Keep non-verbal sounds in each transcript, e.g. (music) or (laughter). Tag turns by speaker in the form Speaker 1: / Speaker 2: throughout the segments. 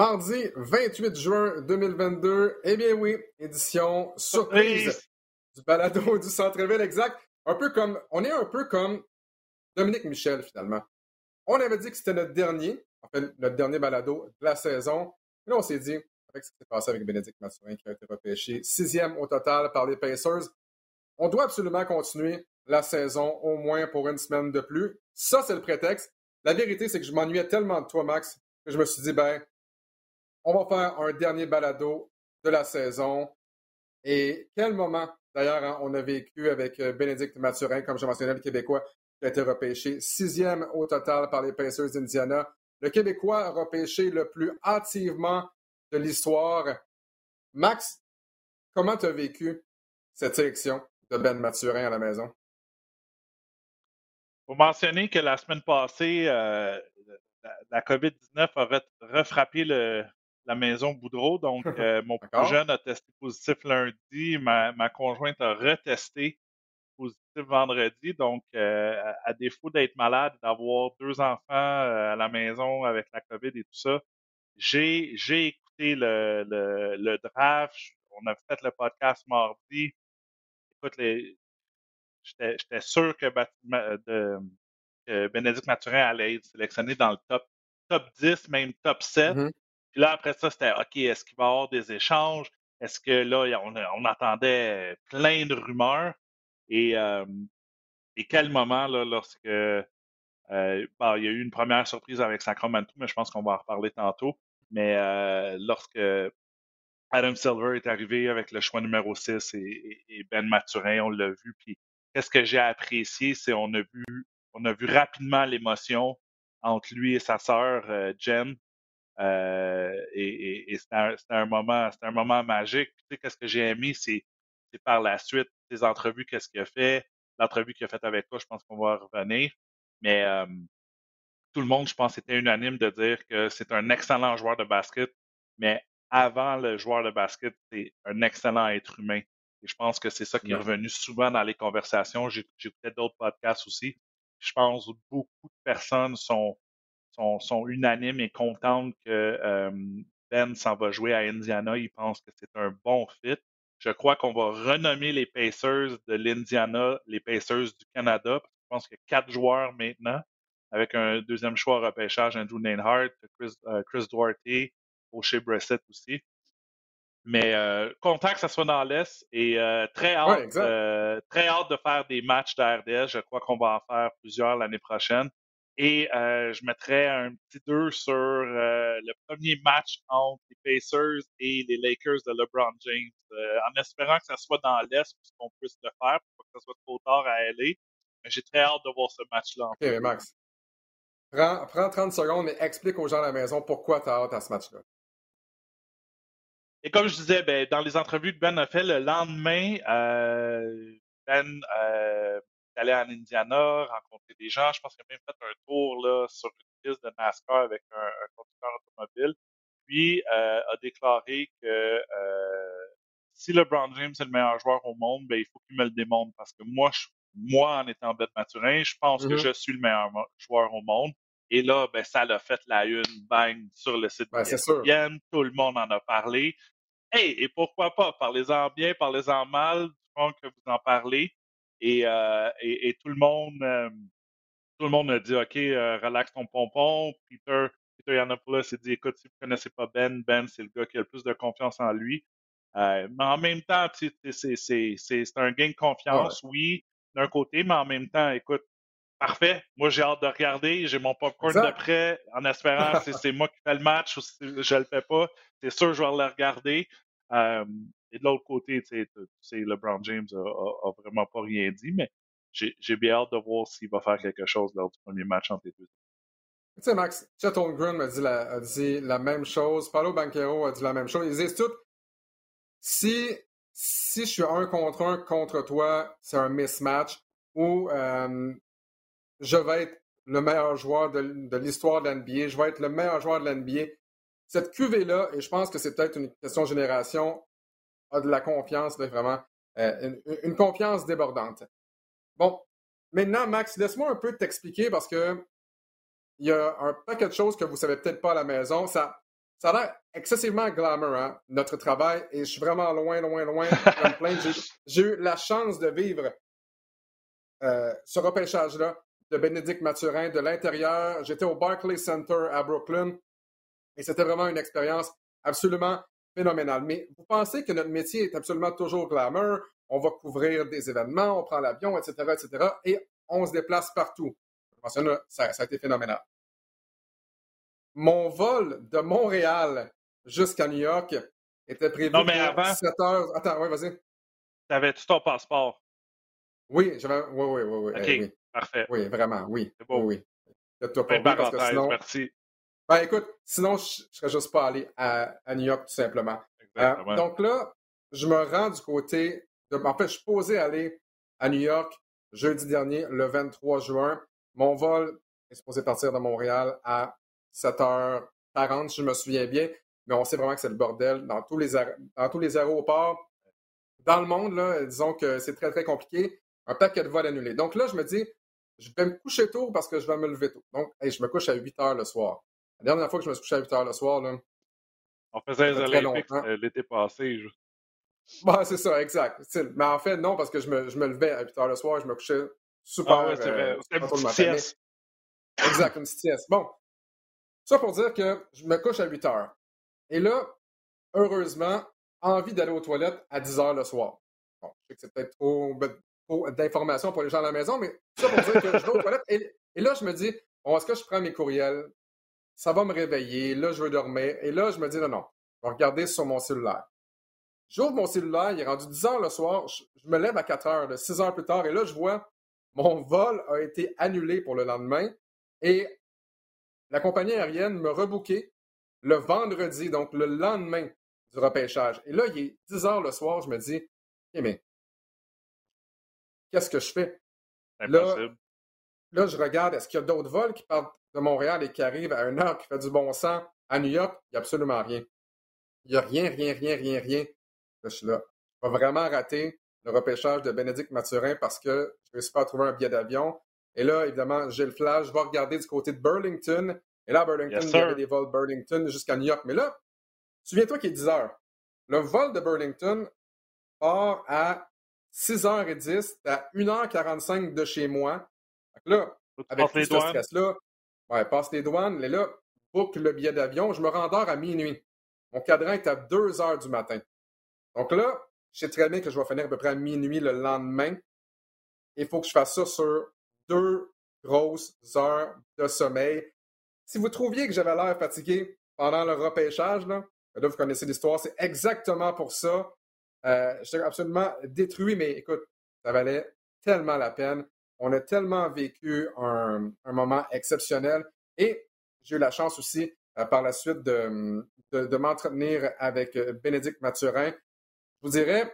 Speaker 1: Mardi 28 juin 2022. Eh bien oui, édition surprise du balado du centre-ville exact. Un peu comme, on est un peu comme Dominique Michel finalement. On avait dit que c'était notre dernier, en fait, notre dernier balado de la saison. là, on s'est dit, avec ce qui s'est passé avec Bénédicte Mathurin qui a été repêché sixième au total par les Pacers, on doit absolument continuer la saison au moins pour une semaine de plus. Ça, c'est le prétexte. La vérité, c'est que je m'ennuyais tellement de toi, Max, que je me suis dit, ben, on va faire un dernier balado de la saison. Et quel moment, d'ailleurs, hein, on a vécu avec euh, Bénédicte Mathurin, comme je mentionnais, le Québécois, qui a été repêché sixième au total par les Pacers d'Indiana. Le Québécois repêché le plus hâtivement de l'histoire. Max, comment tu as vécu cette sélection de Ben Mathurin à la maison?
Speaker 2: Vous mentionnez que la semaine passée, euh, la, COVID-19 a refrappé le, la maison Boudreau. Donc, (laughs) euh, mon plus jeune a testé positif lundi. Ma, conjointe a retesté positif vendredi. Donc, euh, à, défaut d'être malade, d'avoir deux enfants euh, à la maison avec la COVID et tout ça, j'ai, écouté le, le, draft. On a fait le podcast mardi. Écoute, j'étais, sûr que, Bénédicte Mathurin allait être sélectionné dans le top, top 10, même top 7. Puis là, après ça, c'était OK, est-ce qu'il va y avoir des échanges? Est-ce que là, on, attendait plein de rumeurs? Et, et quel moment, là, lorsque euh, il y a eu une première surprise avec Sacramento, mais je pense qu'on va en reparler tantôt. Mais euh, lorsque Adam Silver est arrivé avec le choix numéro 6 et, Ben Maturin, on l'a vu. Puis qu'est-ce que j'ai apprécié, c'est on a vu on a vu rapidement l'émotion entre lui et sa sœur euh, Jen. Euh, et, c'était un, moment, c'était un moment magique. Tu sais, qu'est-ce que j'ai aimé, c'est, par la suite ses entrevues, qu'est-ce qu'il a fait, l'entrevue qu'il a faite avec toi, je pense qu'on va revenir. Mais tout le monde, je pense, était unanime de dire que c'est un excellent joueur de basket, mais avant le joueur de basket, c'est un excellent être humain. Et je pense que c'est ça qui est revenu souvent dans les conversations. J'écoutais d'autres podcasts aussi. Je pense que beaucoup de personnes sont sont, unanimes et contentes que Ben s'en va jouer à Indiana. Ils pensent que c'est un bon fit. Je crois qu'on va renommer les Pacers de l'Indiana les Pacers du Canada. je pense qu'il y a quatre joueurs maintenant, avec un deuxième choix repêchage, Andrew Nainhart, Chris, euh, Chris Duarte, O'Shea Brissett aussi. Mais euh, content que ça soit dans l'Est et euh, très hâte, très hâte de faire des matchs d'RDS. Je crois qu'on va en faire plusieurs l'année prochaine. Et euh, je mettrais un petit 2 sur euh, le premier match entre les Pacers et les Lakers de LeBron James, euh, en espérant que ça soit dans l'Est pour qu'on puisse le faire, pour que ça soit trop tard à LA. Mais j'ai très hâte de voir ce match-là.
Speaker 1: OK, Max. Prends, prends, 30 secondes et explique aux gens à la maison pourquoi tu as hâte à ce match-là.
Speaker 2: Et comme je disais, ben, dans les entrevues que Ben a fait le lendemain, Ben aller en Indiana, rencontrer des gens. Je pense qu'il a même fait un tour là, sur une piste de NASCAR avec un, conducteur automobile. Puis euh, a déclaré que euh, si LeBron James est le meilleur joueur au monde, ben, il faut qu'il me le démontre parce que moi, moi en étant bête Maturin, je pense que mm-hmm. je suis le meilleur joueur au monde. Et là, ben, ça l'a fait la une, bang, sur le site
Speaker 1: ben, de
Speaker 2: Tout le monde en a parlé. Hey, et pourquoi pas? Parlez-en bien, parlez-en mal, du que vous en parlez. Euh, et, et, tout le monde euh, tout le monde a dit OK, euh, relaxe ton pompon. Peter, Peter Yanopoulos s'est dit écoute, si vous ne connaissez pas Ben, Ben, c'est le gars qui a le plus de confiance en lui. mais en même temps, c'est un gain de confiance, oui, d'un côté, mais en même temps, écoute, parfait. Moi, j'ai hâte de regarder. J'ai mon popcorn de près en espérant que (laughs) c'est moi qui fais le match ou si je le fais pas. C'est sûr, je vais le regarder. Et de l'autre côté, tu sais, LeBron James a, vraiment pas rien dit, mais j'ai bien hâte de voir s'il va faire quelque chose lors du premier match entre les deux.
Speaker 1: Tu sais, Max, Chet Holmgren a dit, la, a dit la même chose, Paulo Banquero a dit la même chose. Ils disent tout, si, si je suis un contre un contre toi, c'est un mismatch, ou euh, je vais être le meilleur joueur de, de l'histoire de l'NBA, je vais être le meilleur joueur de l'NBA. Cette cuvée-là, et je pense que c'est peut-être une question de génération, a de la confiance, vraiment, euh, une, confiance débordante. Bon, maintenant, Max, laisse-moi un peu t'expliquer parce que il y a un paquet de choses que vous savez peut-être pas à la maison. Ça, ça a l'air excessivement glamour, hein, notre travail, et je suis vraiment loin, loin, loin J'ai eu la chance de vivre euh, ce repêchage-là de Bénédicte Mathurin de l'intérieur. J'étais au Barclays Center à Brooklyn et c'était vraiment une expérience absolument phénoménale. Mais vous pensez que notre métier est absolument toujours glamour, on va couvrir des événements, on prend l'avion, etc., etc., et on se déplace partout. Ça, ça a été phénoménal. Mon vol de Montréal jusqu'à New York était prévu
Speaker 2: non, mais avant,
Speaker 1: 7 heures. Attends, oui, vas-y.
Speaker 2: T'avais-tu ton passeport?
Speaker 1: Oui, j'avais. Oui, oui, oui, oui.
Speaker 2: OK,
Speaker 1: oui.
Speaker 2: parfait.
Speaker 1: Oui, vraiment, oui.
Speaker 2: C'est bon.
Speaker 1: Oui, oui.
Speaker 2: Parce que sinon... merci.
Speaker 1: Ben, écoute, sinon, je ne serais juste pas allé à, à New York, tout simplement. Euh, donc là, je me rends du côté de. En fait, je suis posé aller à New York jeudi dernier, le 23 juin. Mon vol est supposé partir de Montréal à 7h40, si je me souviens bien. Mais on sait vraiment que c'est le bordel dans tous les, dans tous les aéroports. Dans le monde, là, disons que c'est très, très compliqué. Un paquet de vols annulés. Donc là, je me dis, je vais me coucher tôt parce que je vais me lever tôt. Donc, je me couche à 8 heures le soir. La dernière fois que je me suis couché à 8 heures le soir, là,
Speaker 2: on faisait les Olympiques euh, l'été passé.
Speaker 1: Je... c'est ça, exact. Mais en fait, non, parce que je me, je me levais à 8 heures le soir et je me couchais super.
Speaker 2: Ah ouais, c'est vrai. Euh, une petite sieste.
Speaker 1: Exact, une sieste. Bon, ça pour dire que je me couche à 8 heures. Et là, heureusement, envie d'aller aux toilettes à 10 heures le soir. Bon, je sais que c'est peut-être trop, d'informations pour les gens à la maison, mais ça pour dire que je vais aux toilettes. Et, là, je me dis, bon, est-ce que je prends mes courriels? Ça va me réveiller. Là, je veux dormir. Et là, je me dis, non, non, je vais regarder sur mon cellulaire. J'ouvre mon cellulaire, il est rendu 10 heures le soir. Je, me lève à 4 heures, 6 heures plus tard, et là, je vois mon vol a été annulé pour le lendemain. Et la compagnie aérienne me rebooké le vendredi, donc le lendemain du repêchage. Et là, il est 10 heures le soir, je me dis, eh mais qu'est-ce que je fais? Là, là, je regarde, est-ce qu'il y a d'autres vols qui partent? De Montréal et qui arrivent à une heure qui fait du bon sens à New York? Il n'y a absolument rien. Il n'y a rien, rien, rien, rien, rien. Là, je suis là. Je vais vraiment rater le repêchage de Bénédicte Mathurin parce que je ne réussis pas à trouver un billet d'avion. Et là, évidemment, j'ai le flash. Je vais regarder du côté de Burlington. Et là, à Burlington, il y avait des vols Burlington jusqu'à New York. Mais là, souviens-toi qu'il est 10 heures. Le vol de Burlington part à 6h10, à 1h45 de chez moi. là, avec tout ce stress-là, ouais, passe les douanes, et là, book le billet d'avion. Je me rendors à minuit. Mon cadran est à 2 h du matin. Donc là, je sais très bien que je vais finir à peu près à minuit le lendemain. Il faut que je fasse ça sur deux grosses heures de sommeil. Si vous trouviez que j'avais l'air fatigué pendant le repêchage, là, là vous connaissez l'histoire, c'est exactement pour ça. Euh, J'étais absolument détruit, mais écoute, ça valait tellement la peine. On a tellement vécu un, moment exceptionnel et j'ai eu la chance aussi euh, par la suite de, m'entretenir avec euh, Bénédicte Mathurin. Je vous dirais,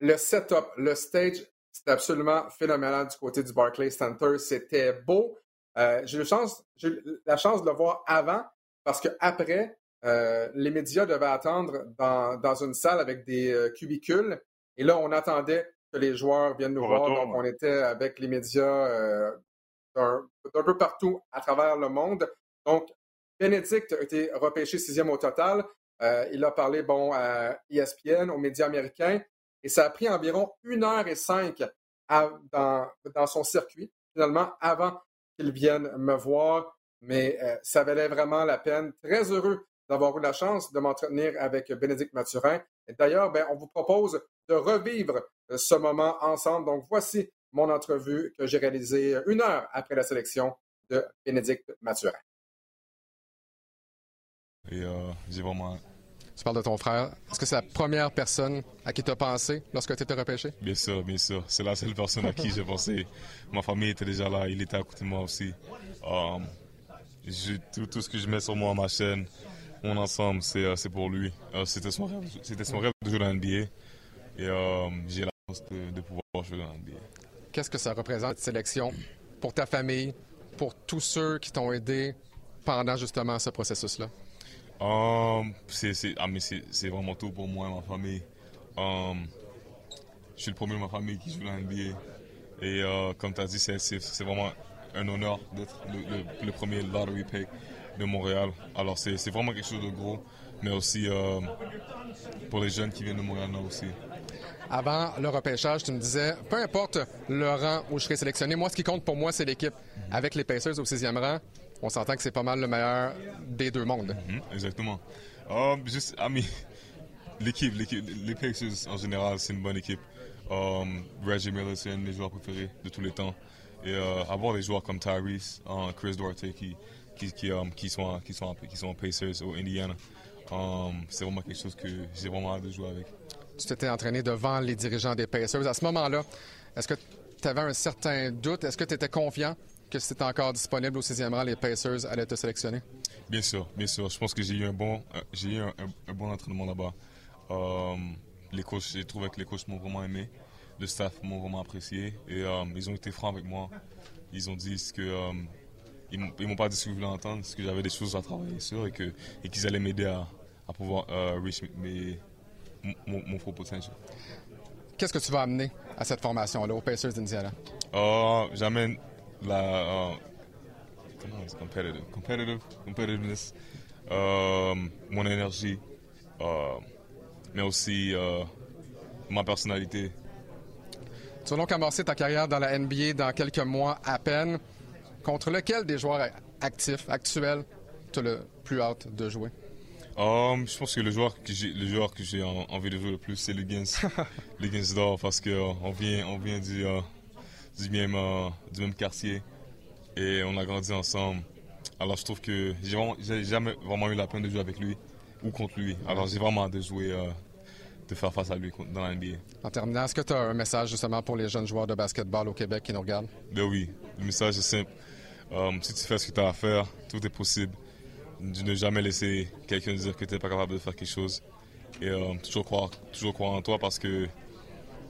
Speaker 1: le setup, le stage, c'était absolument phénoménal du côté du Barclays Center. C'était beau. Euh, j'ai eu la chance de le voir avant parce qu'après, les médias devaient attendre dans, une salle avec des cubicules. Et là, on attendait que les joueurs viennent nous voir. donc, on était avec les médias euh, d'un peu partout à travers le monde. Donc, Bénédicte a été repêché sixième au total. il a parlé bon, à ESPN, aux médias américains. Et ça a pris environ une heure et cinq dans, dans son circuit, finalement, avant qu'il vienne me voir. Mais ça valait vraiment la peine. Très heureux d'avoir eu la chance de m'entretenir avec Bénédicte Mathurin. Et d'ailleurs, ben, on vous propose de revivre euh, ce moment ensemble. Donc, voici mon entrevue que j'ai réalisée une heure après la sélection de Bénédicte Mathurin.
Speaker 3: Et euh, j'ai vraiment.
Speaker 1: Tu parles de ton frère. Est-ce que c'est la première personne à qui tu as pensé lorsque tu étais repêché?
Speaker 3: Bien sûr, bien sûr. C'est la seule personne à qui j'ai pensé. Ma famille était déjà là, il était à côté de moi aussi. Um, tout, tout, ce que je mets sur moi, ma chaîne, mon ensemble, euh, c'est pour lui. Euh, c'était son rêve, c'était son rêve de jouer dans l'NBA et euh, j'ai la chance de, pouvoir jouer dans l'NBA.
Speaker 1: Qu'est-ce que ça représente cette sélection pour ta famille, pour tous ceux qui t'ont aidé pendant justement ce processus-là?
Speaker 3: Um, c'est ah, vraiment tout pour moi et ma famille. Um, je suis le premier de ma famille qui joue dans l'NBA. Et comme tu as dit, c'est vraiment un honneur d'être le, le, premier lottery pick de Montréal. Alors c'est vraiment quelque chose de gros, mais aussi euh, pour les jeunes qui viennent de Montréal aussi.
Speaker 1: Avant le repêchage, tu me disais, peu importe le rang où je serai sélectionné, moi, ce qui compte pour moi, c'est l'équipe. Avec les Pacers au sixième rang, on s'entend que c'est pas mal le meilleur des deux mondes.
Speaker 3: Mhm, exactement. Um, juste, ami, (laughs) l'équipe, les Pacers en général, c'est une bonne équipe. Um, Reggie Miller, c'est un de mes joueurs préférés de tous les temps. Et euh, avoir des joueurs comme Tyrese, Chris Duarte qui, qui, qui, um, qui, sont, qui, sont, qui sont Pacers ou Indiana, um, c'est vraiment quelque chose que j'ai vraiment hâte de jouer avec.
Speaker 1: Tu t'étais entraîné devant les dirigeants des Pacers. À ce moment-là, est-ce que tu avais un certain doute? Est-ce que tu étais confiant que c'était encore disponible au sixième rang, les Pacers allaient te sélectionner?
Speaker 3: Bien sûr, bien sûr. Je pense que j'ai eu un bon, euh, j'ai eu un, bon entraînement là-bas. Um, les coachs, j'ai trouvé que les coachs m'ont vraiment aimé le staff m'ont vraiment apprécié et ils ont été francs avec moi. Ils ont dit ce que ils m'ont pas dit ce que je voulais entendre, ce que j'avais des choses à travailler sur et que et qu'ils allaient m'aider à, à, pouvoir euh, reach mes, mon, mon full potential.
Speaker 1: Qu'est-ce que tu vas amener à cette formation-là, aux Pacers d'Indiana?
Speaker 3: J'amène la comment competitive, competitive, competitiveness, mon énergie, mais aussi ma personnalité.
Speaker 1: Tu vas donc amorcer ta carrière dans la NBA dans quelques mois à peine. Contre lequel des joueurs actifs, actuels, tu as le plus hâte de jouer?
Speaker 3: Um, je pense que le joueur que j'ai, le joueur que j'ai envie de jouer le plus, c'est Liggins. (laughs) Liggins d'or, parce qu'on euh, on vient, on vient du, euh, du, même, euh, du même quartier et on a grandi ensemble. Alors je trouve que j'ai, jamais vraiment eu la peine de jouer avec lui ou contre lui. Alors j'ai vraiment hâte de jouer de faire face à lui dans la NBA.
Speaker 1: En terminant, est-ce que tu as un message justement pour les jeunes joueurs de basketball au Québec qui nous regardent?
Speaker 3: Ben oui, le message est simple. Euh, si tu fais ce que tu as à faire, tout est possible. De ne jamais laisser quelqu'un dire que tu n'es pas capable de faire quelque chose. Et euh, toujours, croire, toujours croire en toi parce que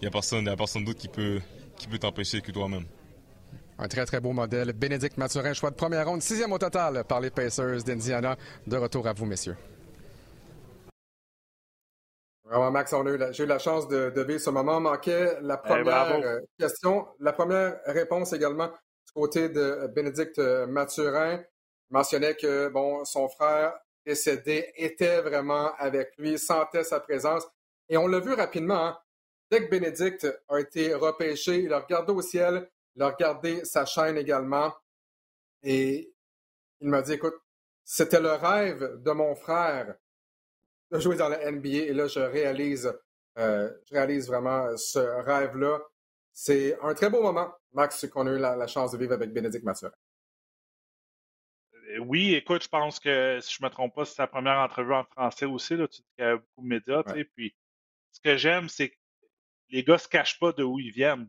Speaker 3: il n'y a personne, personne d'autre qui peut, qui peut t'empêcher que toi-même.
Speaker 1: Un très, très beau modèle. Bénédicte Mathurin, choix de première ronde, sixième au total par les Pacers d'Indiana. De retour à vous, messieurs. Vraiment, Max, j'ai eu la chance de, vivre ce moment. Manquait la eh, première euh, question, la première réponse également du côté de Bénédicte euh, Mathurin. Mentionnait que bon, son frère décédé était vraiment avec lui, sentait sa présence. Et on l'a vu rapidement. Hein. Dès que Bénédicte a été repêché, il a regardé au ciel, il a regardé sa chaîne également. Et il m'a dit, écoute, c'était le rêve de mon frère de jouer dans la NBA. Et là, je réalise, euh, je réalise vraiment ce rêve-là. C'est un très beau moment, Max, qu'on a eu la, chance de vivre avec Bénédicte Mathurin.
Speaker 2: Euh, oui, écoute, je pense que si je me trompe pas, c'est sa première entrevue en français aussi. Là, tu dis qu'il y a beaucoup de médias. Puis, ce que j'aime, c'est que les gars se cachent pas de où ils viennent.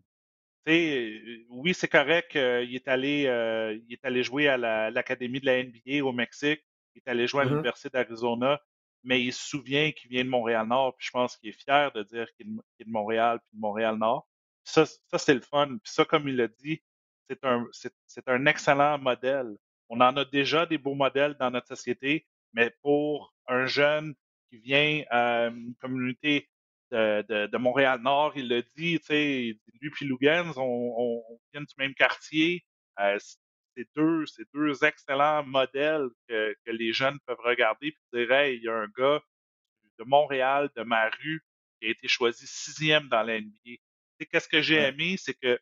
Speaker 2: Euh, oui, c'est correct. il, est allé, il est allé jouer à l'Académie de la NBA au Mexique. Il est allé jouer à mm-hmm. l'Université d'Arizona mais il se souvient qu'il vient de Montréal-Nord, puis je pense qu'il est fier de dire qu'il est de Montréal, puis de Montréal-Nord. Ça, ça c'est le fun. Puis ça, comme il l'a dit, c'est un, c'est, un excellent modèle. On en a déjà des beaux modèles dans notre société, mais pour un jeune qui vient à une communauté de, de, de Montréal-Nord, il le dit, tu sais, lui puis Lugans, on, on, vient du même quartier. Euh, c'est deux, c'est deux excellents modèles que, que, les jeunes peuvent regarder et dire hey, il y a un gars de Montréal, de ma rue, qui a été choisi sixième dans la NBA. Qu'est-ce que j'ai aimé, c'est que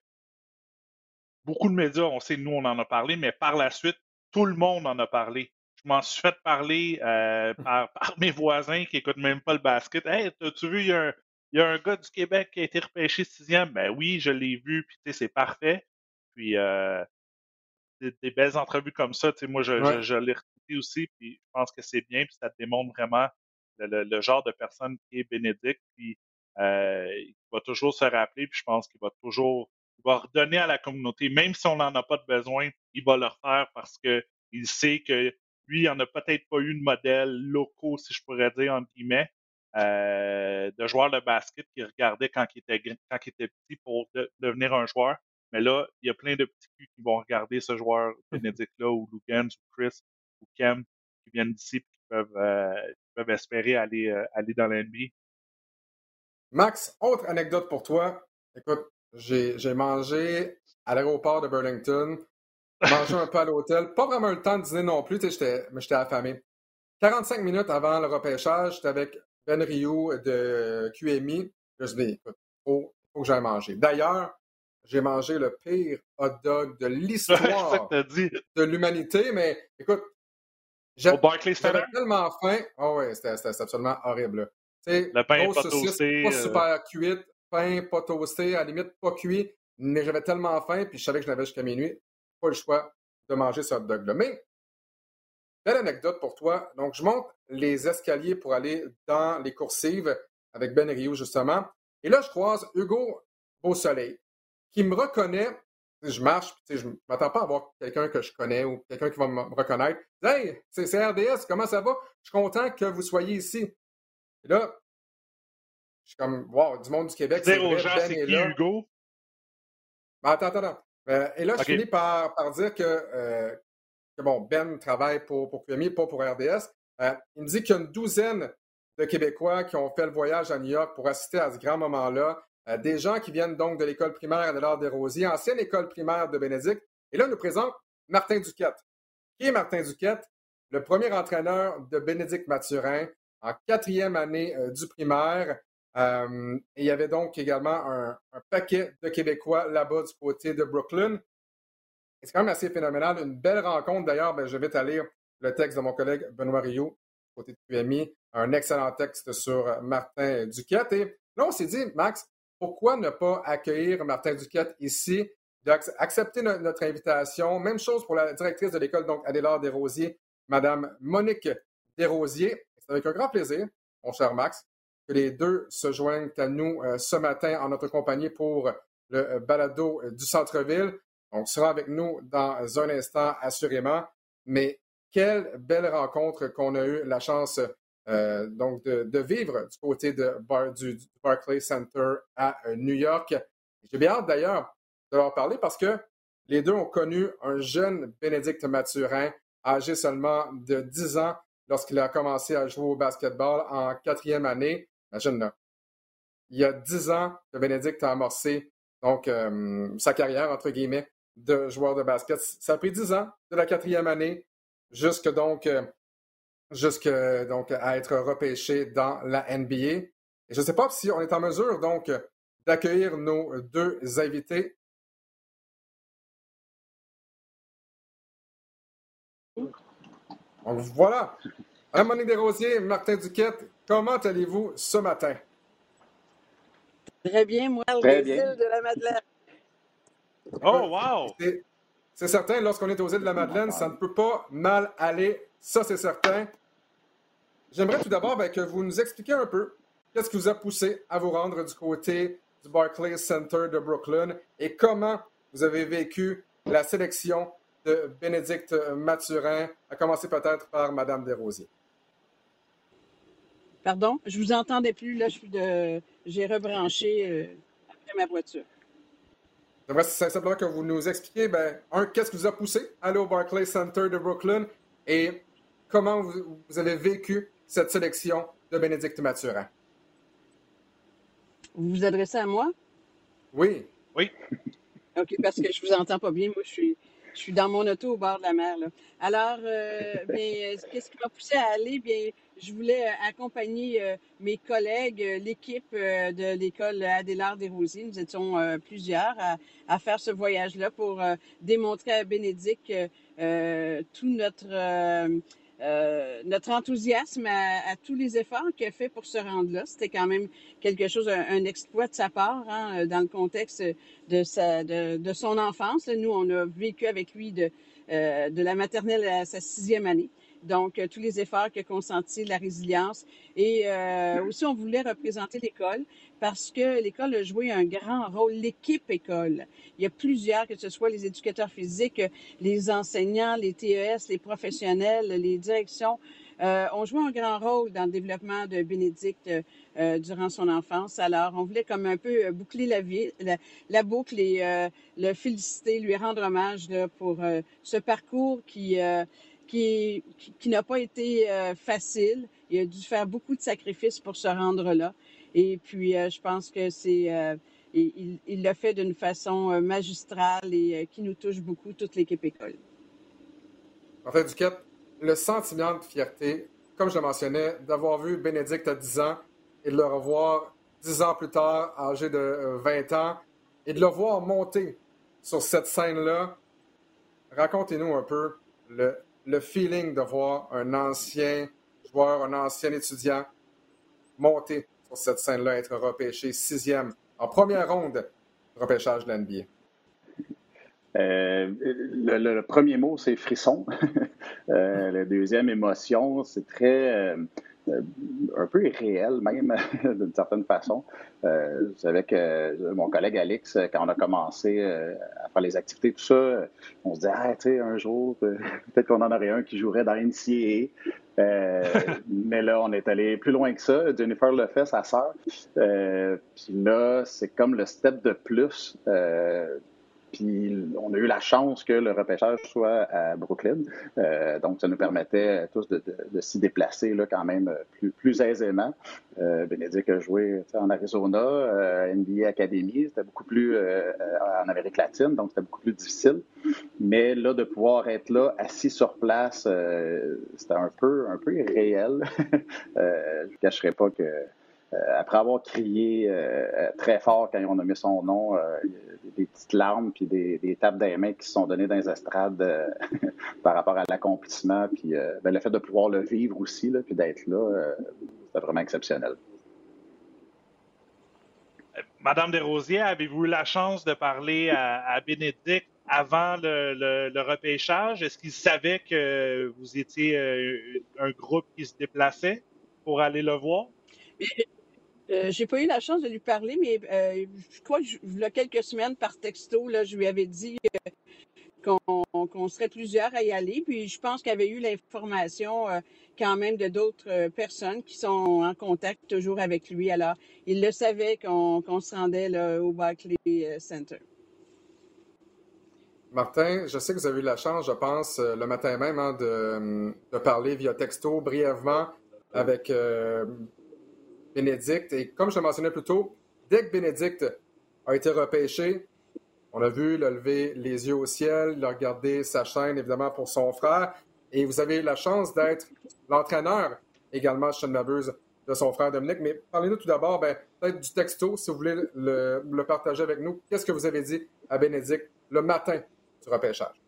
Speaker 2: beaucoup de médias, on sait, nous, on en a parlé, mais par la suite, tout le monde en a parlé. Je m'en suis fait parler euh, par, (laughs) par, mes voisins qui écoutent même pas le basket. Hey, as-tu vu, il y, a un, il y, a un, gars du Québec qui a été repêché sixième? Ben oui, je l'ai vu, puis c'est parfait. Puis euh, des, belles entrevues comme ça. Tu sais, moi, je, je, l'ai retrouvé aussi, puis je pense que c'est bien, puis ça démontre vraiment le, genre de personne qui est Bénédicte, puis euh, va toujours se rappeler, puis je pense qu'il va toujours il va redonner à la communauté, même si on n'en a pas de besoin, il va le refaire parce que il sait que lui, il en a peut-être pas eu de modèle locaux, si je pourrais dire, entre guillemets, euh, de joueurs de basket qui regardait quand il était, quand il était petit pour devenir un joueur. Mais là, il y a plein de petits culs qui vont regarder ce joueur (laughs) Bénédicte-là, ou Lugans, ou Chris, ou Kem, qui viennent d'ici et qui peuvent, euh, peuvent espérer aller, euh, aller dans l'NBA.
Speaker 1: Max, autre anecdote pour toi. Écoute, j'ai mangé à l'aéroport de Burlington Manger un peu à l'hôtel. Pas vraiment le temps de dîner non plus, mais j'étais affamé. 45 minutes avant le repêchage, j'étais avec Ben Ryu de QMI. Je me suis dit, écoute, faut, faut que j'aille manger. D'ailleurs, j'ai mangé le pire hot dog de (laughs) l'histoire de l'humanité, mais écoute, j'avais tellement faim. Oh ouais, c'était absolument horrible.
Speaker 2: Le pain pas toasté.
Speaker 1: Pas euh, super cuit, pain pas toasté, à la limite pas cuit, mais j'avais tellement faim, puis je savais que je n'avais jusqu'à minuit. Pas le choix de manger ce hot dog-là. Mais, belle anecdote pour toi. Donc, je monte les escaliers pour aller dans les coursives avec Ben Rio, justement. Et là, je croise Hugo Beausoleil, qui me reconnaît. Je marche, je ne m'attends pas à voir quelqu'un que je connais ou quelqu'un qui va me reconnaître. Hey, c'est RDS, comment ça va? Je suis content que vous soyez ici. Et là, je suis comme, wow, du monde du Québec.
Speaker 2: C'est aux gens, ben c'est qui, Hugo?
Speaker 1: Ben, attends, attends, attends. Euh, et là, je finis par, par dire que, euh, que, bon, Ben travaille pour, pour QMI, pas pour RDS. Euh, il me dit qu'il y a une douzaine de Québécois qui ont fait le voyage à New York pour assister à ce grand moment-là. Des gens qui viennent donc de l'école primaire de l'Ordre des Rosiers, ancienne école primaire de Bénédicte. Et là, on nous présente Martin Duquette. Qui est Martin Duquette? Le premier entraîneur de Bénédicte Mathurin en quatrième année euh, du primaire. il y avait donc également un, paquet de Québécois là-bas du côté de Brooklyn. C'est quand même assez phénoménal. Une belle rencontre. D'ailleurs, ben, je vais te lire le texte de mon collègue Benoît Rio, côté de QMI, un excellent texte sur euh, Martin Duquette. Et là, on s'est dit, Max, pourquoi ne pas accueillir Martin Duquette ici, accepter notre invitation. Même chose pour la directrice de l'école, donc Adélard Desrosiers, Madame Monique Desrosiers. C'est avec un grand plaisir, mon cher Max, que les deux se joignent à nous euh, ce matin en notre compagnie pour le euh, balado du centre-ville. Donc, sera avec nous dans un instant, assurément. Mais quelle belle rencontre qu'on a eu la chance euh, donc de, vivre du côté de du, Barclays Center à euh, New York. J'ai bien hâte d'ailleurs de leur parler parce que les deux ont connu un jeune Bénédicte Mathurin, âgé seulement de 10 ans lorsqu'il a commencé à jouer au basketball en quatrième année. Imagine là. Il y a 10 ans que Bénédicte a amorcé donc euh, sa carrière, entre guillemets, de joueur de basket. Ça a pris 10 ans de la quatrième année jusque donc, euh, donc à être repêché dans la NBA. Je ne sais pas si on est en mesure donc d'accueillir nos deux invités. Donc voilà. Madame Monique Desrosiers, Martin Duquette, comment allez-vous ce matin?
Speaker 4: Très bien, moi, Très bien. de la Madeleine.
Speaker 2: Oh, wow!
Speaker 1: C'est certain, lorsqu'on est aux îles de la Madeleine, ça ne peut pas mal aller. Ça, c'est certain. J'aimerais tout d'abord ben, que vous nous expliquiez un peu qu'est-ce qui vous a poussé à vous rendre du côté du Barclays Center de Brooklyn et comment vous avez vécu la sélection de Bénédicte Mathurin, à commencer peut-être par Madame Desrosiers.
Speaker 4: Pardon, je vous entendais plus. Là, je suis de... j'ai rebranché euh, après ma voiture.
Speaker 1: J'aimerais simplement que vous nous expliquiez, ben, un, qu'est-ce qui vous a poussé à aller au Barclays Center de Brooklyn et comment vous, avez vécu cette sélection de Bénédicte Mathurin?
Speaker 4: Vous vous adressez à moi?
Speaker 1: Oui.
Speaker 2: Oui.
Speaker 4: OK, parce que je vous entends pas bien. Moi, je suis je suis dans mon auto au bord de la mer. Alors, euh, (laughs) euh, qu'est-ce qui m'a poussé à aller? Bien, je voulais euh, accompagner mes collègues, l'équipe de l'école Adélard des Rosiers. Nous étions plusieurs à, faire ce voyage-là pour démontrer à Bénédicte tout notre euh, notre enthousiasme à, tous les efforts qu'il a fait pour se rendre là. C'était quand même quelque chose, un, exploit de sa part, hein, dans le contexte de, sa, de, de son enfance. Nous, on a vécu avec lui de, euh, de la maternelle à sa sixième année. Donc, euh, tous les efforts qu'il a consentis, la résilience. Et euh, aussi, on voulait représenter l'école parce que l'école a joué un grand rôle, l'équipe école. Il y a plusieurs, que ce soit les éducateurs physiques, les enseignants, les TES, les professionnels, les directions, euh, ont joué un grand rôle dans le développement de Bénédicte euh, durant son enfance. Alors, on voulait comme un peu boucler la, vie, la, boucle et euh, le féliciter, lui rendre hommage là, pour ce parcours qui qui, qui, n'a pas été euh, facile. Il a dû faire beaucoup de sacrifices pour se rendre là. Et puis, euh, je pense que c'est... Euh, il, l'a fait d'une façon magistrale et qui nous touche beaucoup, toute l'équipe école.
Speaker 1: En fait, Duquette, le sentiment de fierté, comme je le mentionnais, d'avoir vu Bénédicte à 10 ans et de le revoir 10 ans plus tard, âgé de 20 ans, et de le voir monter sur cette scène-là, racontez-nous un peu le, le feeling de voir un ancien joueur, un ancien étudiant monter sur cette scène-là, être repêché sixième en première ronde repêchage de l'NBA.
Speaker 5: Euh, le, premier mot, c'est frisson. (laughs) euh, la deuxième émotion, c'est très. Euh, un peu irréel même, (laughs) d'une certaine façon. Euh, vous savez que mon collègue Alex, quand on a commencé à faire les activités, tout ça, on se disait, ah, tu sais, un jour, (laughs) peut-être qu'on en aurait un qui jouerait dans NCAA. Euh, (laughs) mais là, on est allé plus loin que ça. Jennifer le fait, sa sœur. Puis là, c'est comme le step de plus. On a eu la chance que le repêchage soit à Brooklyn. Euh, donc, ça nous permettait tous de, s'y déplacer là, quand même plus, plus aisément. Euh, Bénédicte a joué en Arizona, euh, NBA Academy. C'était beaucoup plus euh, en Amérique latine, donc c'était beaucoup plus difficile. Mais là, de pouvoir être là, assis sur place, c'était un peu, un peu irréel. (laughs) je ne cacherai pas que euh, après avoir crié euh, très fort quand on a mis son nom, euh, des petites larmes puis des, des tapes des mains qui se sont données dans les estrades (laughs) par rapport à l'accomplissement. Puis ben, le fait de pouvoir le vivre aussi, là, puis d'être là, c'était vraiment exceptionnel.
Speaker 2: Madame Desrosiers, avez-vous eu la chance de parler à, Bénédicte avant le, repêchage? Est-ce qu'il savait que vous étiez un groupe qui se déplaçait pour aller le voir?
Speaker 4: Euh, j'ai pas eu la chance de lui parler, mais euh, je crois que a quelques semaines par texto, là, je lui avais dit euh, qu'on serait plusieurs à y aller. Puis je pense qu'il avait eu l'information quand même de d'autres personnes qui sont en contact toujours avec lui. Alors, il le savait qu'on se rendait au Barclay Center.
Speaker 1: Martin, je sais que vous avez eu la chance, je pense, le matin même, hein, de, parler via texto brièvement avec Bénédicte. Et comme je le mentionnais plus tôt, dès que Bénédicte a été repêché, on a vu le lever les yeux au ciel, il a regardé sa chaîne, évidemment, pour son frère. Et vous avez la chance d'être l'entraîneur également, je ne de son frère Dominique. Mais parlez-nous tout d'abord, ben, peut-être du texto, si vous voulez le, le partager avec nous. Qu'est-ce que vous avez dit à Bénédicte le matin du repêchage?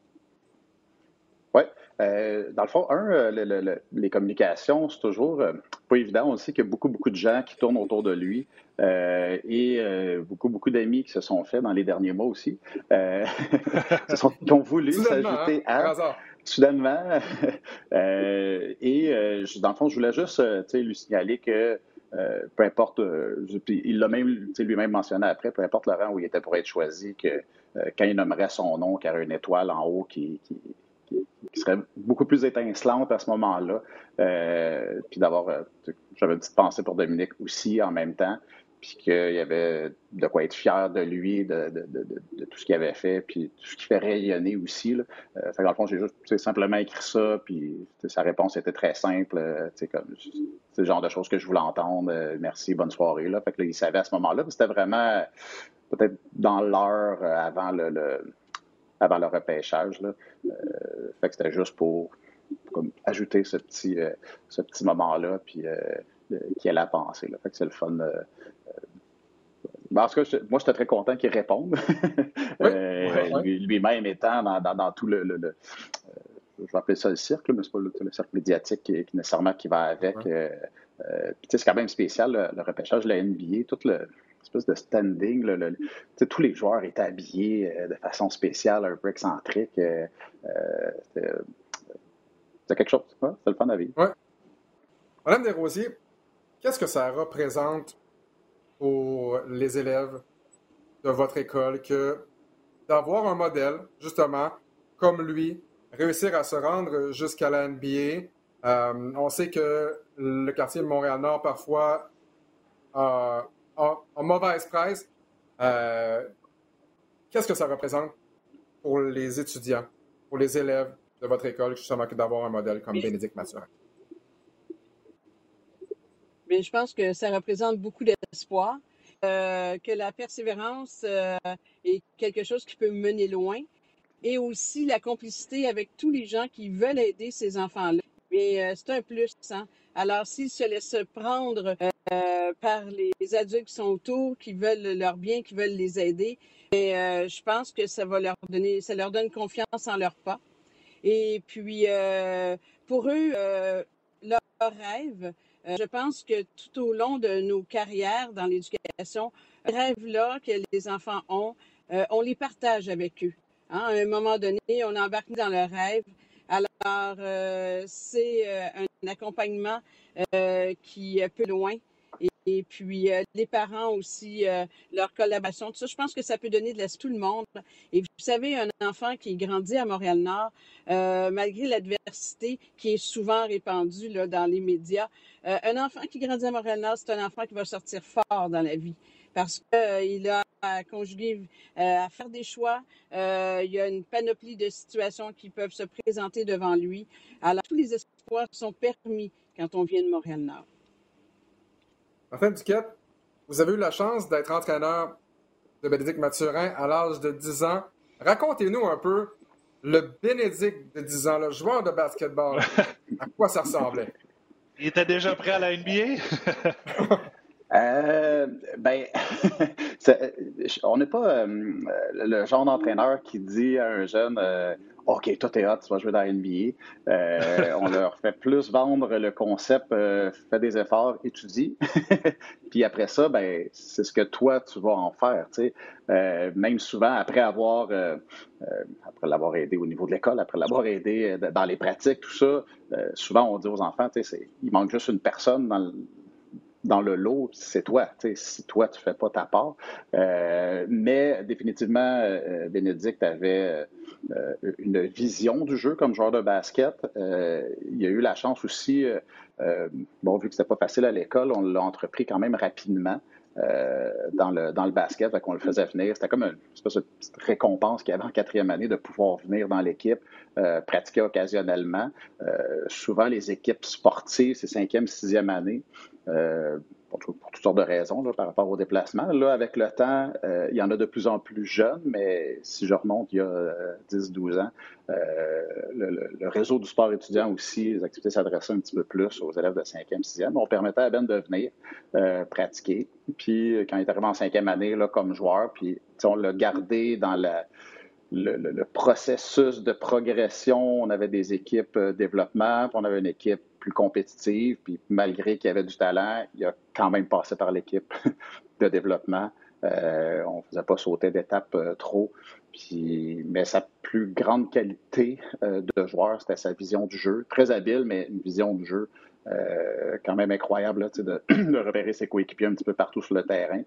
Speaker 5: Oui. Euh, dans le fond, un, euh, les communications, c'est toujours euh, pas évident. On sait qu'il y a beaucoup, beaucoup de gens qui tournent autour de lui et beaucoup, beaucoup d'amis qui se sont faits dans les derniers mois aussi, (laughs) sont, qui ont voulu s'ajouter hein, à. Soudainement. (laughs) et dans le fond, je voulais juste lui signaler que peu importe, il l'a même lui-même mentionné après, peu importe le rang où il était pour être choisi, que quand il nommerait son nom, qu'il y aurait une étoile en haut qui qui serait beaucoup plus étincelante à ce moment-là. Euh, puis d'avoir, euh, j'avais une petite pensée pour Dominique aussi en même temps, puis qu'il y avait de quoi être fier de lui, de, tout ce qu'il avait fait, puis tout ce qui fait rayonner aussi. Là. Euh, fait dans le fond, j'ai juste simplement écrit ça, puis sa réponse était très simple. Euh, c'est le genre de choses que je voulais entendre. merci, bonne soirée. Là. Fait que il savait à ce moment-là. C'était vraiment peut-être dans l'heure avant le avant le repêchage. Là. Euh, fait que c'était juste pour, ajouter ce petit, euh, ce petit moment-là, puis euh, qui allait à penser. Là. Fait que c'est le fun. Ben, en tout cas, moi, j'étais très content qu'il réponde. (laughs) Lui-même étant dans, tout le, je vais appeler ça le cercle, mais c'est pas le, cercle médiatique qui, nécessairement qui va avec. c'est quand même spécial, le, repêchage de la NBA, tout le, espèce de standing. tous les joueurs étaient habillés euh, de façon spéciale, un peu excentrique. Euh, euh, c'était quelque chose. C'était le fun à vivre.
Speaker 1: Ouais. Madame Desrosiers, qu'est-ce que ça représente pour les élèves de votre école que d'avoir un modèle, justement, comme lui, réussir à se rendre jusqu'à la NBA. on sait que le quartier de Montréal-Nord, parfois, a en, mauvaise presse. Euh, qu'est-ce que ça représente pour les étudiants, pour les élèves de votre école, justement, d'avoir un modèle comme Bénédicte Mathurin?
Speaker 4: je pense que ça représente beaucoup d'espoir. que la persévérance est quelque chose qui peut mener loin et aussi la complicité avec tous les gens qui veulent aider ces enfants-là. Mais c'est un plus. Hein? Alors, s'ils se laissent prendre par les adultes qui sont autour, qui veulent leur bien, qui veulent les aider, et, je pense que ça va leur donner, ça leur donne confiance en leur pas. Et puis, pour eux, leur rêve, euh, je pense que tout au long de nos carrières dans l'éducation, rêves-là que les enfants ont, euh, on les partage avec eux. Hein. À un moment donné, on embarque dans leurs rêves. Alors, euh, c'est un accompagnement qui est peu loin et puis euh, les parents aussi, euh, leur collaboration, tout ça, je pense que ça peut donner de l'espoir tout le monde. Et vous savez, un enfant qui grandit à Montréal-Nord, euh, malgré l'adversité qui est souvent répandue dans les médias, un enfant qui grandit à Montréal-Nord, c'est un enfant qui va sortir fort dans la vie parce qu'il a à conjuguer, à faire des choix. il y a une panoplie de situations qui peuvent se présenter devant lui. Alors, tous les espoirs sont permis quand on vient de Montréal-Nord.
Speaker 1: Martin Duquette, vous avez eu la chance d'être entraîneur de Bénédicte Mathurin à l'âge de 10 ans. Racontez-nous un peu le Bénédicte de 10 ans, le joueur de basketball. (laughs) à quoi ça ressemblait?
Speaker 2: Il était déjà prêt à la NBA? (laughs) (laughs)
Speaker 5: Euh, ben, (laughs) on n'est pas euh, le genre d'entraîneur qui dit à un jeune euh, OK, toi, t'es hot, tu vas jouer dans la NBA. Euh, on (laughs) leur fait plus vendre le concept, euh, fais des efforts, étudie. (laughs) Puis après ça, ben, c'est ce que toi, tu vas en faire. Euh, même souvent, après avoir, après l'avoir aidé au niveau de l'école, après l'avoir aidé dans les pratiques, tout ça, souvent, on dit aux enfants, il manque juste une personne dans le, dans le lot, c'est toi. Si toi, tu fais pas ta part. Euh, mais définitivement, euh, Bénédicte avait euh, une vision du jeu comme joueur de basket. il a eu la chance aussi, bon, vu que c'était pas facile à l'école, on l'a entrepris quand même rapidement. dans, le, dans le basket, qu'on le faisait venir. C'était comme une espèce de petite récompense qu'il y avait en quatrième année de pouvoir venir dans l'équipe, pratiquer occasionnellement. souvent, les équipes sportives, c'est cinquième, sixième année, euh, pour, toutes sortes de raisons par rapport au déplacement. Là, avec le temps, euh, il y en a de plus en plus jeunes, mais si je remonte il y a 10-12 euh, ans, le, réseau du sport étudiant aussi, les activités s'adressaient un petit peu plus aux élèves de 5e, 6e. On permettait à Ben de venir pratiquer. Puis quand il est arrivé en cinquième année là, comme joueur, puis on l'a gardé dans le, le, processus de progression. On avait des équipes développement, puis on avait une équipe plus compétitive, puis malgré qu'il y avait du talent, il a quand même passé par l'équipe (laughs) de développement. Euh, on ne faisait pas sauter d'étape euh, trop. Puis, mais sa plus grande qualité euh, de joueur, c'était sa vision du jeu. Très habile, mais une vision du jeu quand même incroyable de, (clears throat) de, repérer ses coéquipiers un petit peu partout sur le terrain.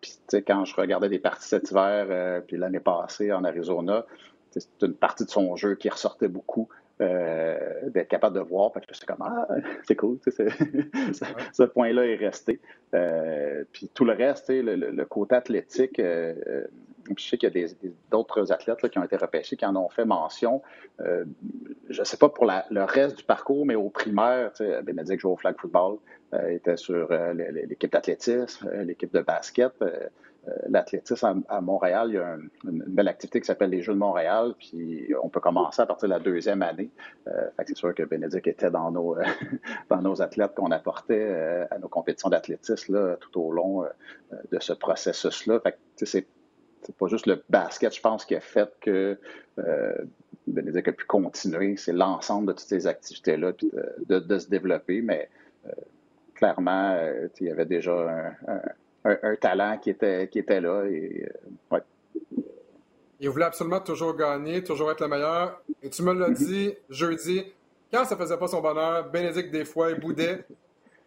Speaker 5: puis quand je regardais des parties cet hiver, puis l'année passée en Arizona, c'est une partie de son jeu qui ressortait beaucoup. Euh, d'être capable de voir. Parce que c'est comme, ah, (laughs) c'est cool, (laughs) ce, point-là est resté. Euh, puis tout le reste, le, côté athlétique, euh, je sais qu'il y a d'autres athlètes qui ont été repêchés, qui en ont fait mention. je ne sais pas pour le reste du parcours, mais au primaire, Bénédicte jouait au flag football, était sur l'équipe d'athlétisme, l'équipe de basket. Euh, l'athlétisme à, Montréal, il y a une belle activité qui s'appelle les Jeux de Montréal, puis on peut commencer à partir de la deuxième année. Euh, c'est sûr que Bénédicte était dans nos, (laughs) dans nos athlètes qu'on apportait euh, à nos compétitions d'athlétisme tout au long de ce processus-là. c'est pas juste le basket, je pense, qui a fait que Bénédicte a pu continuer. C'est l'ensemble de toutes ces activités-là, de, se développer, mais clairement, il y avait déjà un, talent qui était, qui était là. Et, euh,
Speaker 1: Il voulait absolument toujours gagner, toujours être le meilleur. Et tu me l'as mhm. dit jeudi, quand ça faisait pas son bonheur, Bénédicte, des fois, il boudait.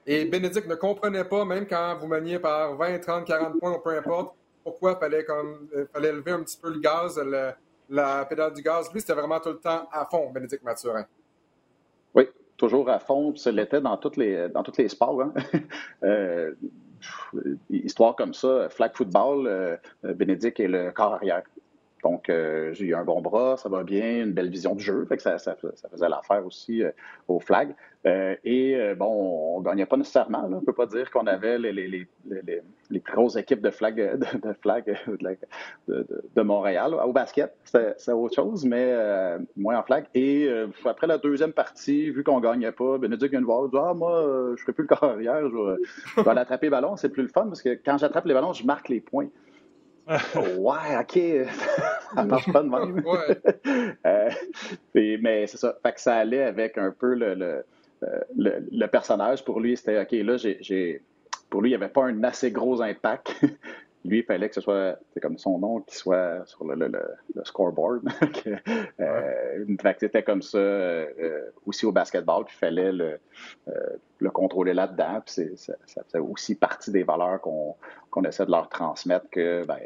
Speaker 1: Et Bénédicte ne comprenait pas, même quand vous maniez par 20, 30, 40 points ou peu importe, pourquoi il fallait, comme, euh, fallait lever un petit peu le gaz, la pédale du gaz. Lui, c'était vraiment tout le temps à fond, Bénédicte Mathurin.
Speaker 5: Oui, toujours à fond. Ce l'était dans, toutes les, dans tous les sports. Hein. (laughs) Euh, histoire comme ça, flag football, euh, Bénédicte est le corps arrière. donc, j'ai eu un bon bras, ça va bien, une belle vision du jeu. Fait que ça, faisait l'affaire aussi au flag. et bon, on ne gagnait pas nécessairement. On ne peut pas dire qu'on avait les, grosses équipes de flag de, flag de, de, Montréal. Au basket, c'est autre chose, mais moins en flag. Et après la deuxième partie, vu qu'on ne gagnait pas, Bénédicte vient de voir, dit Ah, moi, je ne ferai plus le carrière, je, je vais aller attraper le ballon. C'est plus le fun parce que quand j'attrape les ballons, je marque les points. (laughs) ouais, OK, (laughs) ça marche pas de même. (laughs) euh, mais c'est ça. Fait que ça allait avec un peu le, le, euh, le, personnage. Pour lui, c'était OK, là, j'ai. Pour lui, il n'y avait pas un assez gros impact. (laughs) lui, il fallait que ce soit, c'est comme son nom, qui soit sur le, le, le scoreboard. (laughs) euh, que c'était comme ça euh, aussi au basketball, puis il fallait le, euh, le contrôler là-dedans. Ça, ça, faisait aussi partie des valeurs qu'on qu'on essaie de leur transmettre que ben,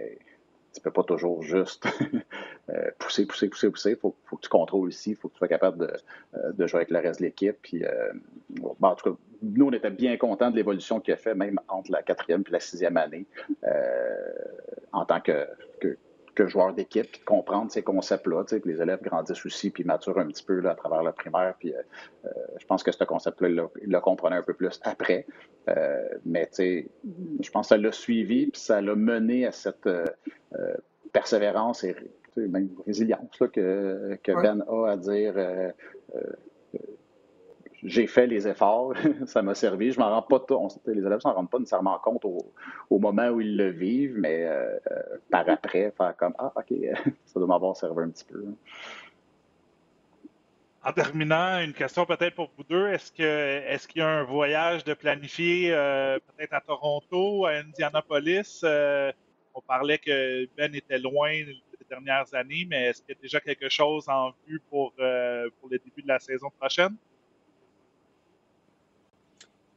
Speaker 5: tu peux pas toujours juste (laughs) euh, pousser, pousser, pousser, pousser. Faut, faut, que tu contrôles il faut que tu sois capable de, euh, de, jouer avec le reste de l'équipe. Puis, euh, en tout cas, nous, on était bien contents de l'évolution qu'il a fait, même entre la quatrième et la sixième année, en tant que, que, que joueur d'équipe, puis de comprendre ces concepts-là, que les élèves grandissent aussi, puis maturent un petit peu là, à travers la primaire. Puis, je pense que ce concept-là, il le comprenait un peu plus après. Euh, mais je pense que ça l'a suivi, puis ça l'a mené à cette euh, euh, persévérance et même résilience là, que, que Ben a à dire j'ai fait les efforts, (laughs) ça m'a servi. Je m'en rends pas, on, les élèves s'en rendent pas nécessairement compte au, moment où ils le vivent, mais par après, faire comme Ah, OK, (laughs) ça doit m'avoir servi un petit peu.
Speaker 2: En terminant, une question peut-être pour vous deux. Est-ce que est-ce qu'il y a un voyage de planifier euh, peut-être à Toronto, à Indianapolis? Euh, on parlait que Ben était loin les dernières années, mais est-ce qu'il y a déjà quelque chose en vue pour, euh, pour le début de la saison prochaine?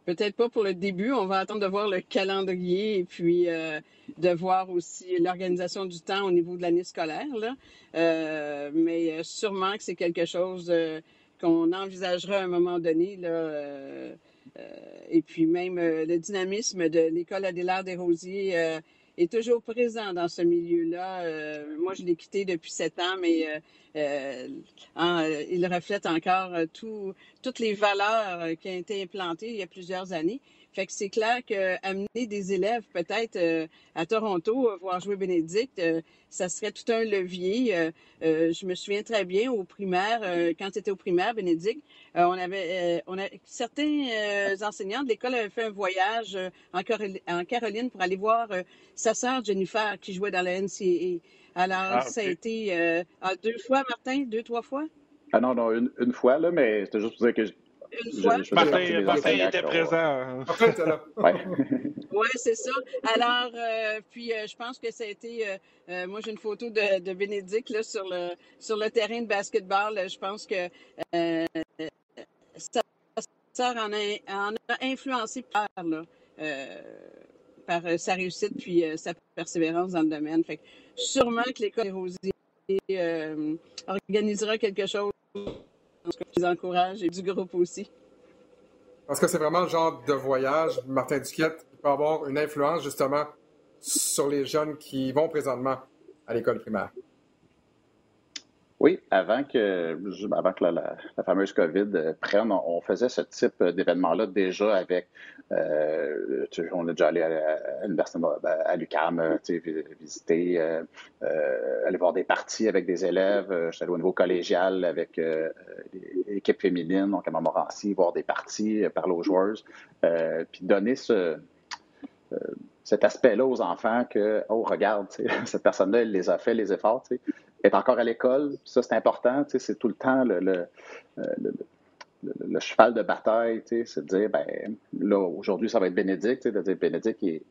Speaker 4: Peut-être pas pour le début. On va attendre de voir le calendrier et puis euh, de voir aussi l'organisation du temps au niveau de l'année scolaire. Là. Euh, mais sûrement que c'est quelque chose euh, qu'on envisagera à un moment donné. Là, et puis même le dynamisme de l'école Adélaire des Rosiers est toujours présent dans ce milieu-là. Euh, moi, je l'ai quitté depuis sept ans, mais euh, euh, il reflète encore tout, toutes les valeurs qui ont été implantées il y a plusieurs années. Fait que c'est clair qu'amener des élèves peut-être euh, à Toronto, euh, voir jouer Bénédicte, euh, ça serait tout un levier. je me souviens très bien au primaire, quand c'était au primaire, Bénédicte, on avait, on a, certains enseignants de l'école avaient fait un voyage en, en, Caroline pour aller voir sa sœur Jennifer qui jouait dans la NCAA. Alors, ah, ça a été ah, deux fois, Martin, deux, trois fois?
Speaker 5: Ah non, non, une, une fois, là, mais c'était juste pour dire que
Speaker 2: Martin, était présent.
Speaker 4: oui, (laughs) c'est ça. Alors, euh, puis euh, je pense que ça a été. Euh, moi, j'ai une photo de, de Bénédicte là, sur, le, sur le terrain de basketball. je pense que ça, en, a, en a influencé par, là, par sa réussite puis sa persévérance dans le domaine. Fait sûrement que l'école des Rosiers organisera quelque chose je les encourage et du groupe aussi.
Speaker 1: Parce que c'est vraiment le genre de voyage, Martin Duquette, qui peut avoir une influence justement sur les jeunes qui vont présentement à l'école primaire.
Speaker 5: Oui, avant que, avant que la, fameuse COVID euh, prenne, on, faisait ce type d'événement-là déjà avec, euh, on est déjà allé à, l'université ben, euh, visiter, aller voir des parties avec des élèves. Je suis allé au niveau collégial avec l'équipe féminine, donc à Montmorency, voir des parties, parler aux joueuses, puis donner ce cet aspect-là aux enfants que, oh, regarde, (laughs) cette personne-là, elle les a fait, les efforts est encore à l'école. Ça, c'est important. C'est tout le temps le, le, le, cheval de bataille. C'est de dire, ben, là, aujourd'hui, ça va être Bénédicte. De dire, Bénédicte, il,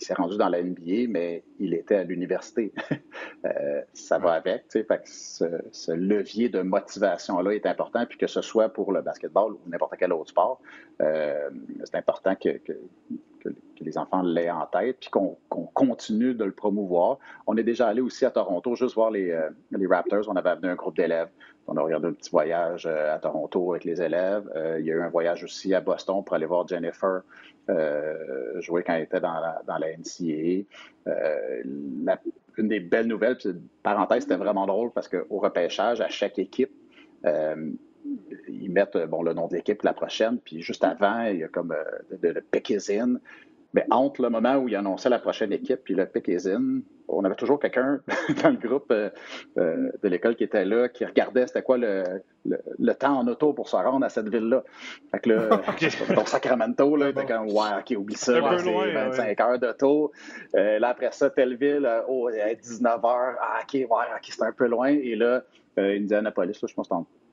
Speaker 5: s'est rendu dans la NBA, mais il était à l'université. (laughs) Euh, ça va avec. Fait que ce, ce, levier de motivation-là est important, puis que ce soit pour le basketball ou n'importe quel autre sport, euh, c'est important que, que, que, les enfants l'aient en tête, puis qu'on continue de le promouvoir. On est déjà allé aussi à Toronto, juste voir les, euh, Raptors. On avait amené un groupe d'élèves. On a regardé un petit voyage euh, à Toronto avec les élèves. Euh, il y a eu un voyage aussi à Boston pour aller voir Jennifer jouer quand elle était dans la, dans NCAA. Une des belles nouvelles, puis parenthèse, c'était vraiment drôle parce qu'au repêchage, à chaque équipe, mettent bon, le nom de l'équipe la prochaine, puis juste avant, il y a comme le pick is in. Mais entre le moment où il annonçait la prochaine équipe puis le pick is in, on avait toujours quelqu'un (laughs) dans le groupe euh, euh, de l'école qui était là, qui regardait c'était quoi le, le, temps en auto pour se rendre à cette ville-là. Fait que là, (laughs) donc (laughs) Sacramento, là, était comme, ouais, ok, oublie ça, c'est 25 heures d'auto. Euh, là, après ça, telle ville, oh, 19 heures, ah, ok, ouais, ok, c'est un peu loin. Et là, Indianapolis, là, je pense que c'est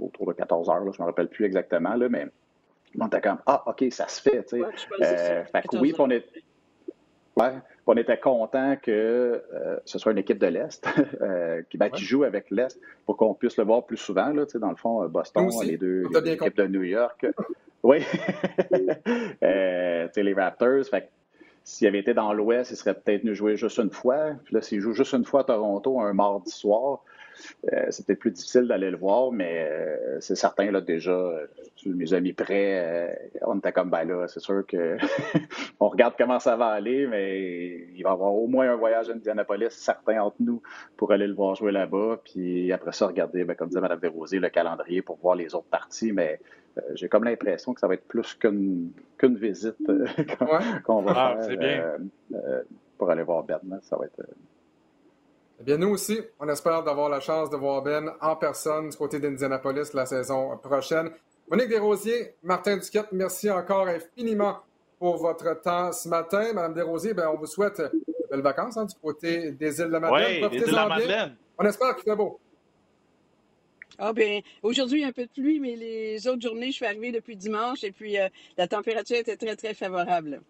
Speaker 5: autour de 14 heures, là, je ne me rappelle plus exactement, là, mais on était comme, ah, ok, ça se fait, tu sais. fait que oui, on est on était content que euh, ce soit une équipe de l'Est (laughs) euh, ben, qui, joue avec l'Est pour qu'on puisse le voir plus souvent. Là, dans le fond, euh, Boston, les deux, équipes de New York. (laughs) oui. (laughs) les Raptors. s'il avait été dans l'Ouest, il serait peut-être venu jouer juste une fois. Puis là, s'il joue juste une fois à Toronto un mardi soir, euh, c'est peut-être plus difficile d'aller le voir, mais euh, c'est certain, là, déjà, euh, mes amis prêts, on était comme, ben là, c'est sûr que (laughs) on regarde comment ça va aller, mais il va y avoir au moins un voyage à Indianapolis, certain, entre nous, pour aller le voir jouer là-bas, puis après ça, regarder, ben, comme disait Mme Desrosiers, le calendrier pour voir les autres parties, mais j'ai comme l'impression que ça va être plus qu'une qu'une visite (laughs) qu'on va ah, faire pour aller voir Ben. Ça va être
Speaker 1: eh bien, nous aussi, on espère d'avoir la chance de voir Ben en personne du côté d'Indianapolis la saison prochaine. Monique Desrosiers, Martin Duquette, merci encore infiniment pour votre temps ce matin. Madame Desrosiers, ben, on vous souhaite de belles vacances hein, du côté des îles de Madeleine.
Speaker 2: Oui, des îles de la Madeleine.
Speaker 1: On espère qu'il fait beau.
Speaker 4: Ah bien, aujourd'hui, un peu de pluie, mais les autres journées, je suis arrivée depuis dimanche et puis euh, la température était très, très favorable.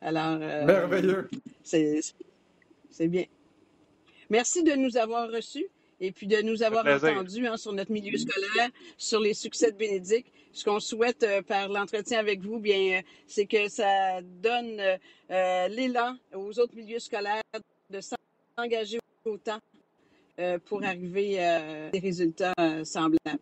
Speaker 4: Alors.
Speaker 1: Euh, Merveilleux.
Speaker 4: C'est bien. Merci de nous avoir reçus et puis de nous avoir entendus hein, sur notre milieu scolaire, sur les succès de Bénédicte. Ce qu'on souhaite euh, par l'entretien avec vous, bien, euh, c'est que ça donne euh, l'élan aux autres milieux scolaires de s'engager autant pour arriver à des résultats semblables.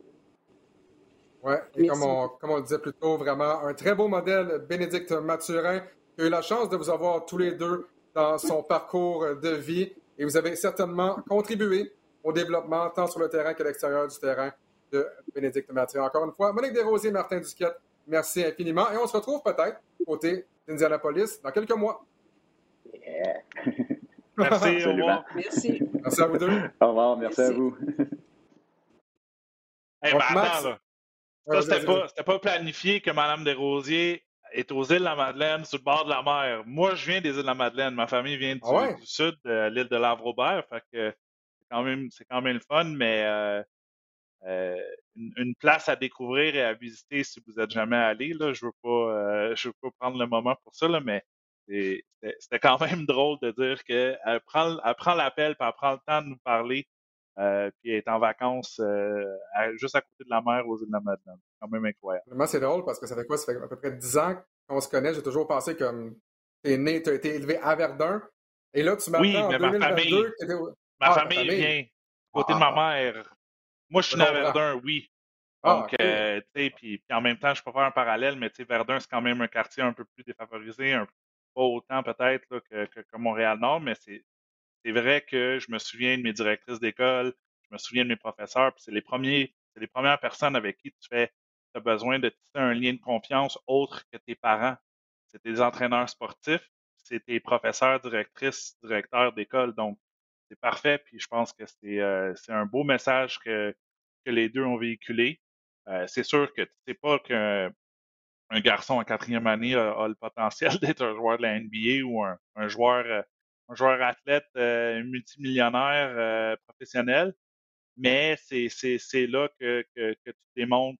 Speaker 1: Oui, et comme on, comme on, le disait plus tôt, vraiment un très beau modèle, Bénédicte Mathurin, qui a eu la chance de vous avoir tous les deux dans son parcours de vie et vous avez certainement contribué au développement tant sur le terrain qu'à l'extérieur du terrain de Bénédicte Mathieu. Encore une fois, Monique Desrosiers, Martin Duquette, merci infiniment et on se retrouve peut-être côté d'Indianapolis dans quelques mois. (laughs)
Speaker 2: merci, au revoir.
Speaker 4: Merci.
Speaker 1: Merci à vous deux.
Speaker 5: Au revoir, merci, à vous.
Speaker 2: hey, attends, Ça, c'était pas, pas, planifié que Mme Desrosiers est aux îles de la Madeleine, sur le bord de la mer. Moi, je viens des îles de la Madeleine. Ma famille vient du, ah sud, de l'île de Lavre-Robert. Fait que c'est quand même, c'est quand même le fun, mais euh, euh, une, place à découvrir et à visiter si vous êtes jamais allé. Là, je veux pas, euh, je veux pas prendre le moment pour ça, là, mais c'était quand même (laughs) drôle de dire qu'elle prend, elle prend l'appel, puis elle prend le temps de nous parler, euh, puis elle est en vacances juste à côté de la mer aux îles de la Madeleine quand même incroyable.
Speaker 1: Moi, c'est drôle parce que ça fait quoi? Ça fait à peu près 10 ans qu'on se connaît. J'ai toujours pensé comme t'es né, t'as été élevé à Verdun. Et là, tu m'apprends
Speaker 2: oui, en 2022 ma famille, ma ah, famille, vient côté de ma ah. mère. Moi, je suis né à Verdun, oui. Ah, Donc, euh, tu sais, puis, en même temps, je peux faire un parallèle, mais tu sais, Verdun, c'est quand même un quartier un peu plus défavorisé, un, pas autant peut-être que, que, que Montréal-Nord, mais c'est vrai que je me souviens de mes directrices d'école, je me souviens de mes professeurs, puis c'est les premiers, c'est les premières personnes avec qui tu fais tu as besoin de tisser un lien de confiance autre que tes parents. C'est tes entraîneurs sportifs, c'est tes professeurs, directrices, directeurs d'école. Donc, c'est parfait. Puis je pense que c'est euh, un beau message que, que les deux ont véhiculé. Euh, c'est sûr que tu sais pas qu'un un garçon en quatrième année a, le potentiel (laughs) d'être un joueur de la NBA ou un, un joueur euh, un joueur athlète multimillionnaire professionnel, mais c'est là que, que, que, tu démontres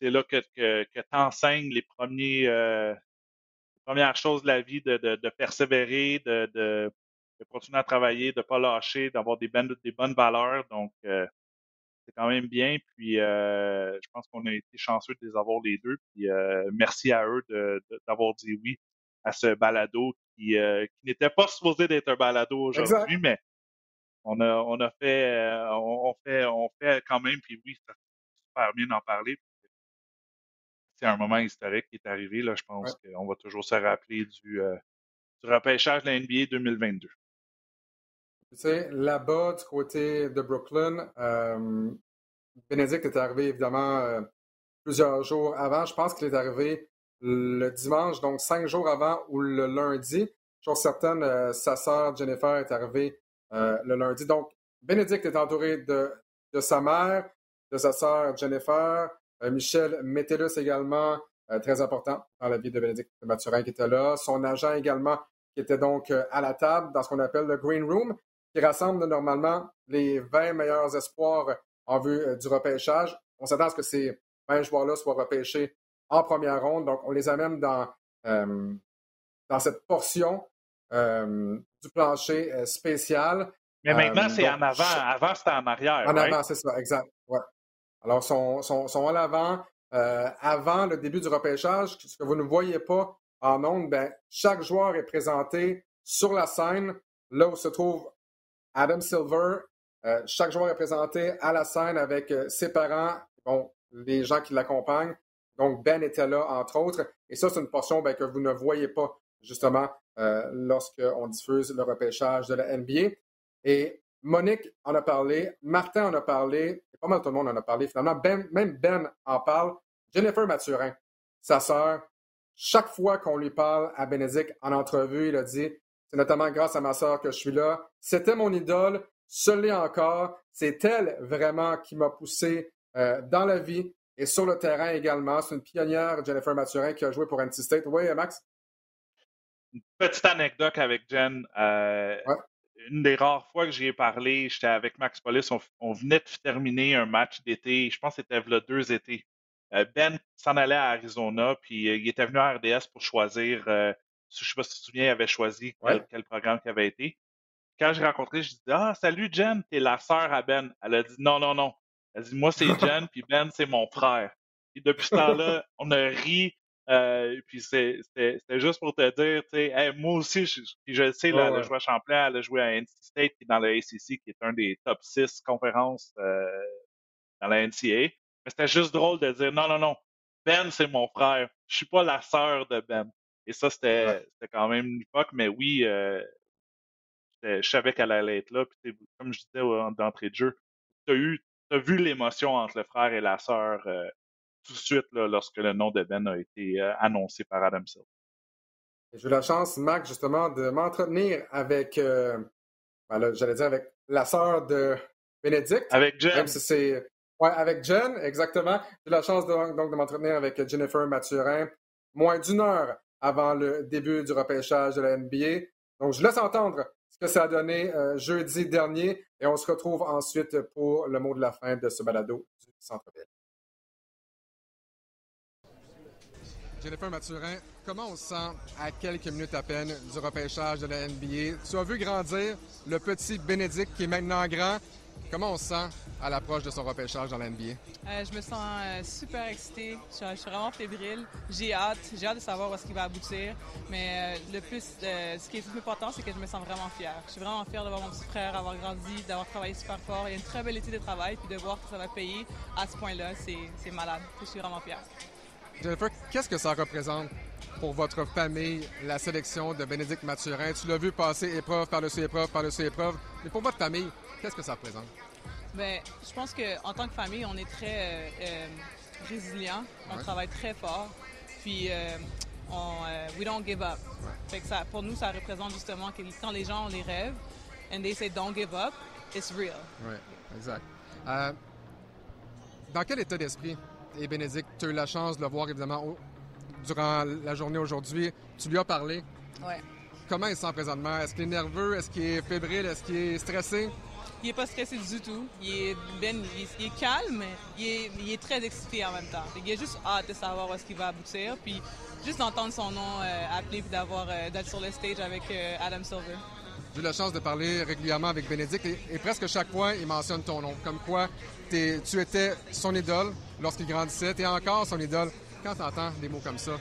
Speaker 2: c'est là que, que, que tu enseignes les, premiers, euh, les premières choses de la vie, de, de, de persévérer, de, de, de, continuer à travailler, de ne pas lâcher, d'avoir des, bonnes, des bonnes valeurs. Donc, euh, c'est quand même bien. Puis, euh, je pense qu'on a été chanceux de les avoir les deux. Puis, euh, merci à eux d'avoir dit oui à ce balado qui, euh, qui n'était pas supposé d'être un balado aujourd'hui, mais on a, on a fait, on, fait, on fait quand même. Puis oui, ça super bien d'en parler c'est un moment historique qui est arrivé. Là, je pense qu'on va toujours se rappeler du, euh, du repêchage de la NBA 2022.
Speaker 1: Tu sais, là-bas, du côté de Brooklyn, euh, Bénédicte est arrivé évidemment euh, plusieurs jours avant. Je pense qu'il est arrivé le dimanche, donc cinq jours avant ou le lundi. Chose certaine, euh, sa sœur Jennifer est arrivée le lundi. Donc, Bénédicte est entouré de, de sa mère, de sa sœur Jennifer, Michel Métellus également, très important dans la vie de Bénédicte Mathurin qui était là, son agent également qui était donc à la table dans ce qu'on appelle le Green Room qui rassemble normalement les 20 meilleurs espoirs en vue euh, du repêchage. On s'attend à ce que ces 20 joueurs-là soient repêchés en première ronde. Donc, on les amène dans, euh, dans cette portion euh, du plancher spécial.
Speaker 2: Mais maintenant, c'est en avant. Avant, c'était en arrière.
Speaker 1: En avant, c'est ça, exact. Ouais. Alors, sont, sont, sont en avant. avant le début du repêchage, ce que vous ne voyez pas en ondes, ben, chaque joueur est présenté sur la scène, là où se trouve Adam Silver, euh, chaque joueur est présenté à la scène avec euh, ses parents, bon, les gens qui l'accompagnent. Donc, Ben était là, entre autres. Et ça, c'est une portion ben, que vous ne voyez pas, justement, euh, lorsqu'on diffuse le repêchage de la NBA. Et Monique en a parlé, Martin en a parlé, pas mal tout le monde en a parlé. Finalement, ben, même Ben en parle. Jennifer Mathurin, sa sœur, chaque fois qu'on lui parle à Bénédicte en entrevue, il a dit c'est notamment grâce à ma sœur que je suis là. C'était mon idole, ce encore. C'est elle vraiment qui m'a poussé euh, dans la vie et sur le terrain également. C'est une pionnière, Jennifer Mathurin, qui a joué pour NC State. Oui, Max?
Speaker 2: Une petite anecdote avec Jen. Euh, une des rares fois que j'y ai parlé, j'étais avec Max Polis. On, venait de terminer un match d'été. Je pense que c'était là deux étés. Euh, ben s'en allait à Arizona, puis il était venu à RDS pour choisir je ne sais pas si tu te souviens, il avait choisi quel, programme qui avait été. Quand j'ai rencontré, je dis Ah, salut Jen, t'es la sœur à Ben. Elle a dit Non, non, non. Elle dit Moi, c'est Jen, puis Ben, c'est mon frère. Et depuis ce temps-là, (laughs) on a ri. Euh, puis c'était juste pour te dire, tu sais, moi aussi, je, je sais, là, elle a joué à Champlain, elle a joué à NC State, qui est dans le ACC, qui est un des top 6 conférences euh, dans la NCA. Mais c'était juste drôle de dire, non, non, non, Ben, c'est mon frère. Je suis pas la sœur de Ben. Et ça, c'était quand même une époque, mais oui, euh, je savais qu'elle allait être là. Puis, comme je disais d'entrée de jeu, tu as, as vu l'émotion entre le frère et la sœur euh, tout de suite là, lorsque le nom de Ben a été euh, annoncé par Adam Silver?
Speaker 1: J'ai eu la chance, Mac, justement, de m'entretenir avec, ben j'allais dire avec la sœur de Bénédicte.
Speaker 2: Avec Jen.
Speaker 1: c'est, ouais, avec Jen, exactement. J'ai eu la chance de, donc de m'entretenir avec Jennifer Mathurin. Moins d'une heure avant le début du repêchage de la NBA. Donc, je laisse entendre ce que ça a donné euh, jeudi dernier et on se retrouve ensuite pour le mot de la fin de ce balado du Centre-Ville. Jennifer Mathurin, comment on se sent à quelques minutes à peine du repêchage de la NBA? Tu as vu grandir le petit Bénédicte qui est maintenant grand. Comment on se sent à l'approche de son repêchage dans l'NBA?
Speaker 6: Euh, je me sens euh, super excitée. Je, suis vraiment fébrile. J'ai hâte. J'ai hâte de savoir où est-ce qu'il va aboutir. Mais euh, le plus, ce qui est plus important, c'est que je me sens vraiment fière. Je suis vraiment fière de voir mon petit frère avoir grandi, d'avoir travaillé super fort. Il y a une très belle étude de travail, puis de voir que ça va payer à ce point-là, c'est malade. Je suis vraiment fière.
Speaker 1: Jennifer, qu'est-ce que ça représente pour votre famille, la sélection de Bénédicte Mathurin? Tu l'as vu passer épreuve par-dessus épreuve par-dessus épreuve. Mais pour votre famille, qu'est-ce que ça représente?
Speaker 6: Bien, je pense qu'en tant que famille, on est très euh, euh résilient. On travaille très fort. Puis, euh, on, euh, we don't give up. Fait que ça, pour nous, ça représente justement que quand les gens ont des rêves, and they say don't give up, it's real.
Speaker 1: Oui, exact. dans quel état d'esprit est Bénédicte? Tu as eu la chance de le voir, évidemment, durant la journée aujourd'hui. Tu lui as parlé.
Speaker 6: Oui.
Speaker 1: Comment il se sent présentement? Est-ce qu'il est nerveux? Est-ce qu'il est fébrile? Est-ce qu'il est stressé?
Speaker 6: Il est pas stressé du tout. Il est, ben, il, calme, il est, il est, très excité en même temps. Il a juste hâte de savoir où est-ce qu'il va aboutir, puis juste d'entendre son nom euh, appelé, puis d'avoir euh, d'être sur le stage avec euh, Adam Silver.
Speaker 1: J'ai eu la chance de parler régulièrement avec Bénédicte et, presque chaque fois, il mentionne ton nom, comme quoi tu étais son idole lorsqu'il grandissait, tu es encore son idole. Quand tu entends des mots comme ça,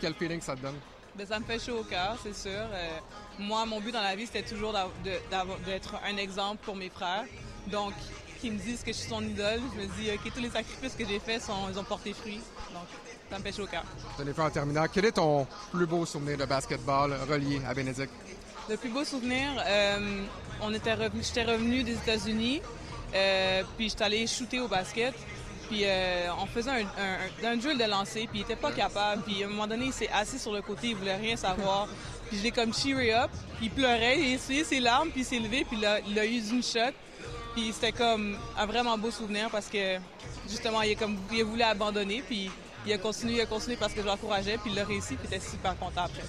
Speaker 1: quel feeling ça te donne?
Speaker 6: Ben, ça me fait chaud au cœur, c'est sûr. Euh, moi, mon but dans la vie, c'était toujours d'être un exemple pour mes frères. Donc, qu'ils me disent que je suis son idole, je me dis, OK, tous les sacrifices que j'ai faits, ils ont porté fruit. Donc, ça me fait chaud au cœur.
Speaker 1: Jennifer, en terminant, quel est ton plus beau souvenir de basketball relié à Bénédicte?
Speaker 6: Le plus beau souvenir, euh, on était revenu, j'étais revenu des États-Unis, euh, puis j'étais allé shooter au basket. Puis euh, on faisait un, un, drill de lancer, puis il était pas capable. Puis à un moment donné, il s'est assis sur le côté, il voulait rien savoir. Puis je l'ai comme cheeré up, puis il pleurait, il a essuyé ses larmes, puis il s'est levé, puis il a eu une shot. Puis c'était comme un vraiment beau souvenir parce que justement, il a, abandonner, puis il a continué, il a continué parce que je l'encourageais, puis il l'a réussi, puis il était super content après.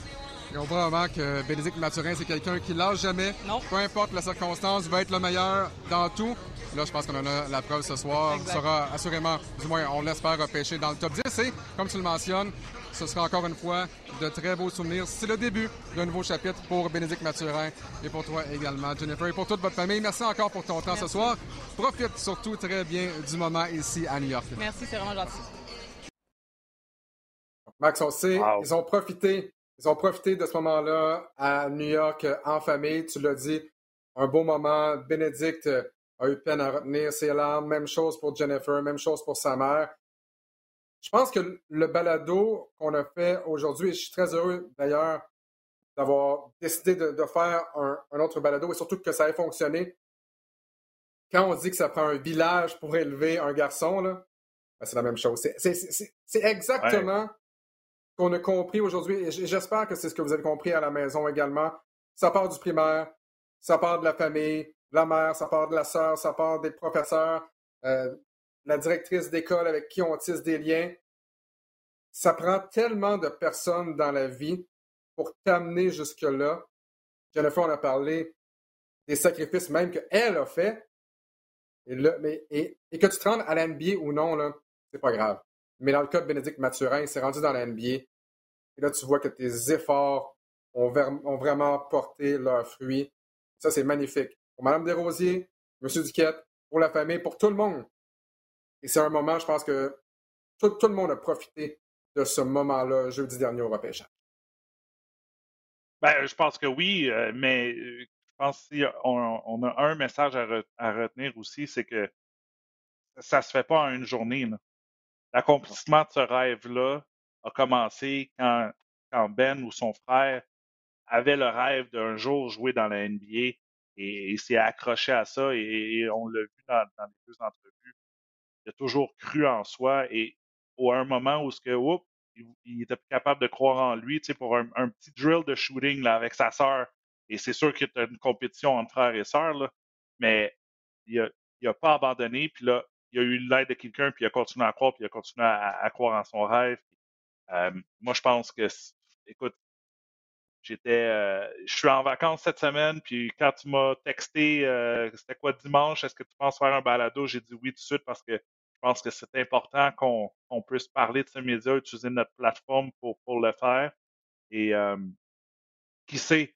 Speaker 1: Et on voit vraiment que Bénédicte Mathurin, c'est quelqu'un qui lâche jamais.
Speaker 6: Non.
Speaker 1: Peu importe la circonstance, il va être le meilleur dans tout. Là, je pense qu'on en a la preuve ce soir. Il sera assurément, du moins, on l'espère, repêcher dans le top 10. Et, comme tu le mentionnes, ce sera encore une fois de très beaux souvenirs. C'est le début d'un nouveau chapitre pour Bénédicte Mathurin et pour toi également, Jennifer, et pour toute votre famille. Merci encore pour ton temps ce soir. Profite surtout très bien du moment ici à New York.
Speaker 6: Merci, c'est vraiment gentil.
Speaker 1: Max, on sait, ils ont profité ils ont profité de ce moment-là à New York en famille. Tu l'as dit, un beau moment. Bénédicte a eu peine à retenir ses larmes. Même chose pour Jennifer, même chose pour sa mère. Je pense que le balado qu'on a fait aujourd'hui, et je suis très heureux d'ailleurs d'avoir décidé de, faire un, autre balado et surtout que ça ait fonctionné. Quand on dit que ça prend un village pour élever un garçon, ben, c'est la même chose. C'est exactement qu'on a compris aujourd'hui, et j'espère que c'est ce que vous avez compris à la maison également. Ça part du primaire, ça part de la famille, la mère, ça part de la sœur, ça part des professeurs, euh, la directrice d'école avec qui on tisse des liens. Ça prend tellement de personnes dans la vie pour t'amener jusque-là. Jennifer, on a parlé des sacrifices même qu'elle a fait. Et, que tu te rendes à la NBA ou non, c'est pas grave. Mais dans le cas de Bénédicte Mathurin, il s'est rendu dans la NBA. Là, tu vois que tes efforts ont, vraiment porté leurs fruits. Ça, c'est magnifique. Pour Mme Desrosiers, M. Duquette, pour la famille, pour tout le monde. Et c'est un moment, je pense que tout, le monde a profité de ce moment-là jeudi dernier au repêchage.
Speaker 2: Ben, je pense que oui, euh, mais euh, je pense qu'on on a un message à, retenir aussi, c'est que ça ne se fait pas en une journée. L'accomplissement de ce rêve-là, a commencé quand, quand Ben ou son frère avait le rêve d'un jour jouer dans la NBA et, s'est accroché à ça et, on l'a vu dans, dans, les deux entrevues. Il a toujours cru en soi et au un moment où ce que, oups, il, était capable de croire en lui, tu sais, pour un, petit drill de shooting là, avec sa sœur. Et c'est sûr qu'il y a une compétition entre frères et sœurs, mais il a, il a pas abandonné. Puis là, il a eu l'aide de quelqu'un, puis il a continué à croire, puis il a continué à, croire en son rêve. Moi, je pense que, écoute, j'étais, euh, je suis en vacances cette semaine, puis quand tu m'as texté, euh, c'était quoi dimanche, est-ce que tu penses faire un balado? J'ai dit oui tout de suite parce que je pense que c'est important qu'on puisse parler de ce média, utiliser notre plateforme pour, pour le faire. Et qui sait,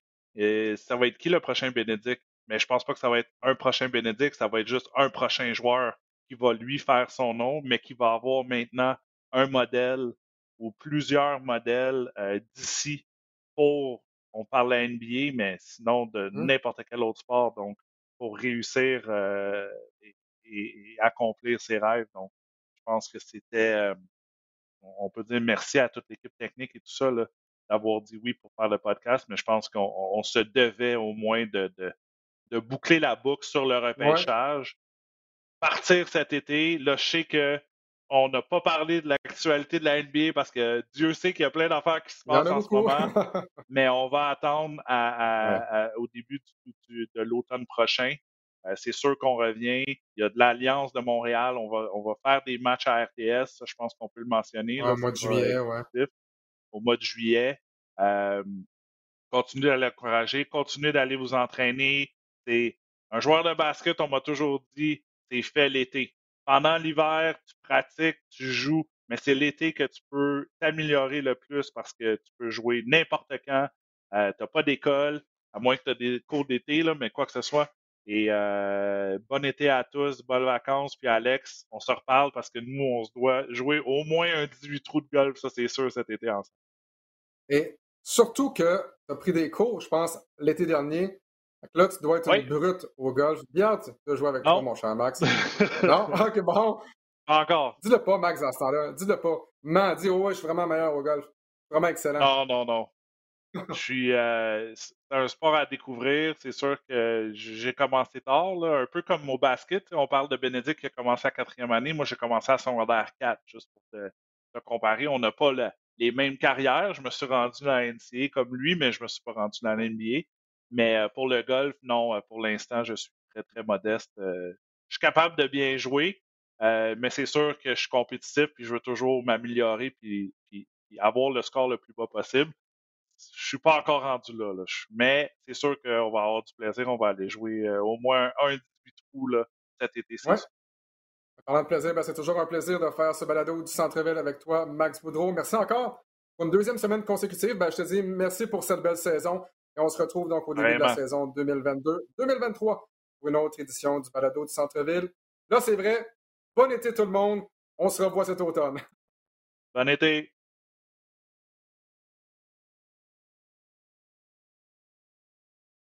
Speaker 2: ça va être qui le prochain Bénédicte? Mais je pense pas que ça va être un prochain Bénédicte, ça va être juste un prochain joueur qui va lui faire son nom, mais qui va avoir maintenant un modèle ou plusieurs modèles euh, d'ici pour, on parle de la NBA, mais sinon de mmh. n'importe quel autre sport, donc pour réussir euh, et, accomplir ses rêves. Donc, je pense que c'était, euh, on peut dire merci à toute l'équipe technique et tout ça d'avoir dit oui pour faire le podcast, mais je pense qu'on se devait au moins de, de, boucler la boucle sur le repêchage. Partir cet été, là, je sais que on n'a pas parlé de l'actualité de la NBA parce que Dieu sait qu'il y a plein d'affaires qui se passent en, ce moment. (laughs) mais on va attendre au début de l'automne prochain. Euh, c'est sûr qu'on revient. Il y a de l'Alliance de Montréal. On va, on va faire des matchs à RTS. je pense qu'on peut le mentionner.
Speaker 1: au mois de juillet, ouais.
Speaker 2: Au mois de juillet. Continuez à l'encourager. Continuez d'aller vous entraîner. C'est un joueur de basket, on m'a toujours dit, c'est fait l'été pendant l'hiver, tu pratiques, tu joues, mais c'est l'été que tu peux t'améliorer le plus parce que tu peux jouer n'importe quand. Euh, tu n'as pas d'école, à moins que tu aies des cours d'été, mais quoi que ce soit. Et euh, bon été à tous, bonnes vacances. Puis Alex, on se reparle parce que nous, on se doit jouer au moins un 18 trous de golf, ça c'est sûr, cet été ensemble.
Speaker 1: Et surtout que tu as pris des cours, je pense, l'été dernier. Là, tu dois être une brute au golf. Bien hâte de jouer avec toi, mon cher Max. (laughs) non? Ok, bon.
Speaker 2: Encore.
Speaker 1: Dis-le pas, Max, dans ce temps-là. Dis-le pas. Man, dis, oh, ouais, je suis vraiment meilleur au golf. Vraiment excellent.
Speaker 2: Non, non, non. je suis, euh, c'est un sport à découvrir. C'est sûr que j'ai commencé tard, là, un peu comme au basket. On parle de Bénédicte qui a commencé à quatrième année. Moi, j'ai commencé à secondaire 4, juste pour te, comparer. On n'a pas les mêmes carrières. Je me suis rendu dans la NCA comme lui, mais je me suis pas rendu dans la NBA. Mais euh, pour le golf, non, euh, pour l'instant, je suis très, très modeste. je suis capable de bien jouer, mais c'est sûr que je suis compétitif puis je veux toujours m'améliorer puis, puis, avoir le score le plus bas possible je suis pas encore rendu là. Mais c'est sûr qu'on va avoir du plaisir. On va aller jouer euh, au moins un 18 trous là, cet été.
Speaker 1: Ouais. Parlant de plaisir, ben, c'est toujours un plaisir de faire ce balado du Centre-Ville avec toi, Max Boudreau. Merci encore pour une deuxième semaine consécutive. Ben, je te dis merci pour cette belle saison. Et on se retrouve donc au début de la saison 2022-2023 pour une autre édition du balado du Centre-Ville. Là, c'est vrai. Bon été tout le monde. On se revoit cet automne.
Speaker 2: Bon été.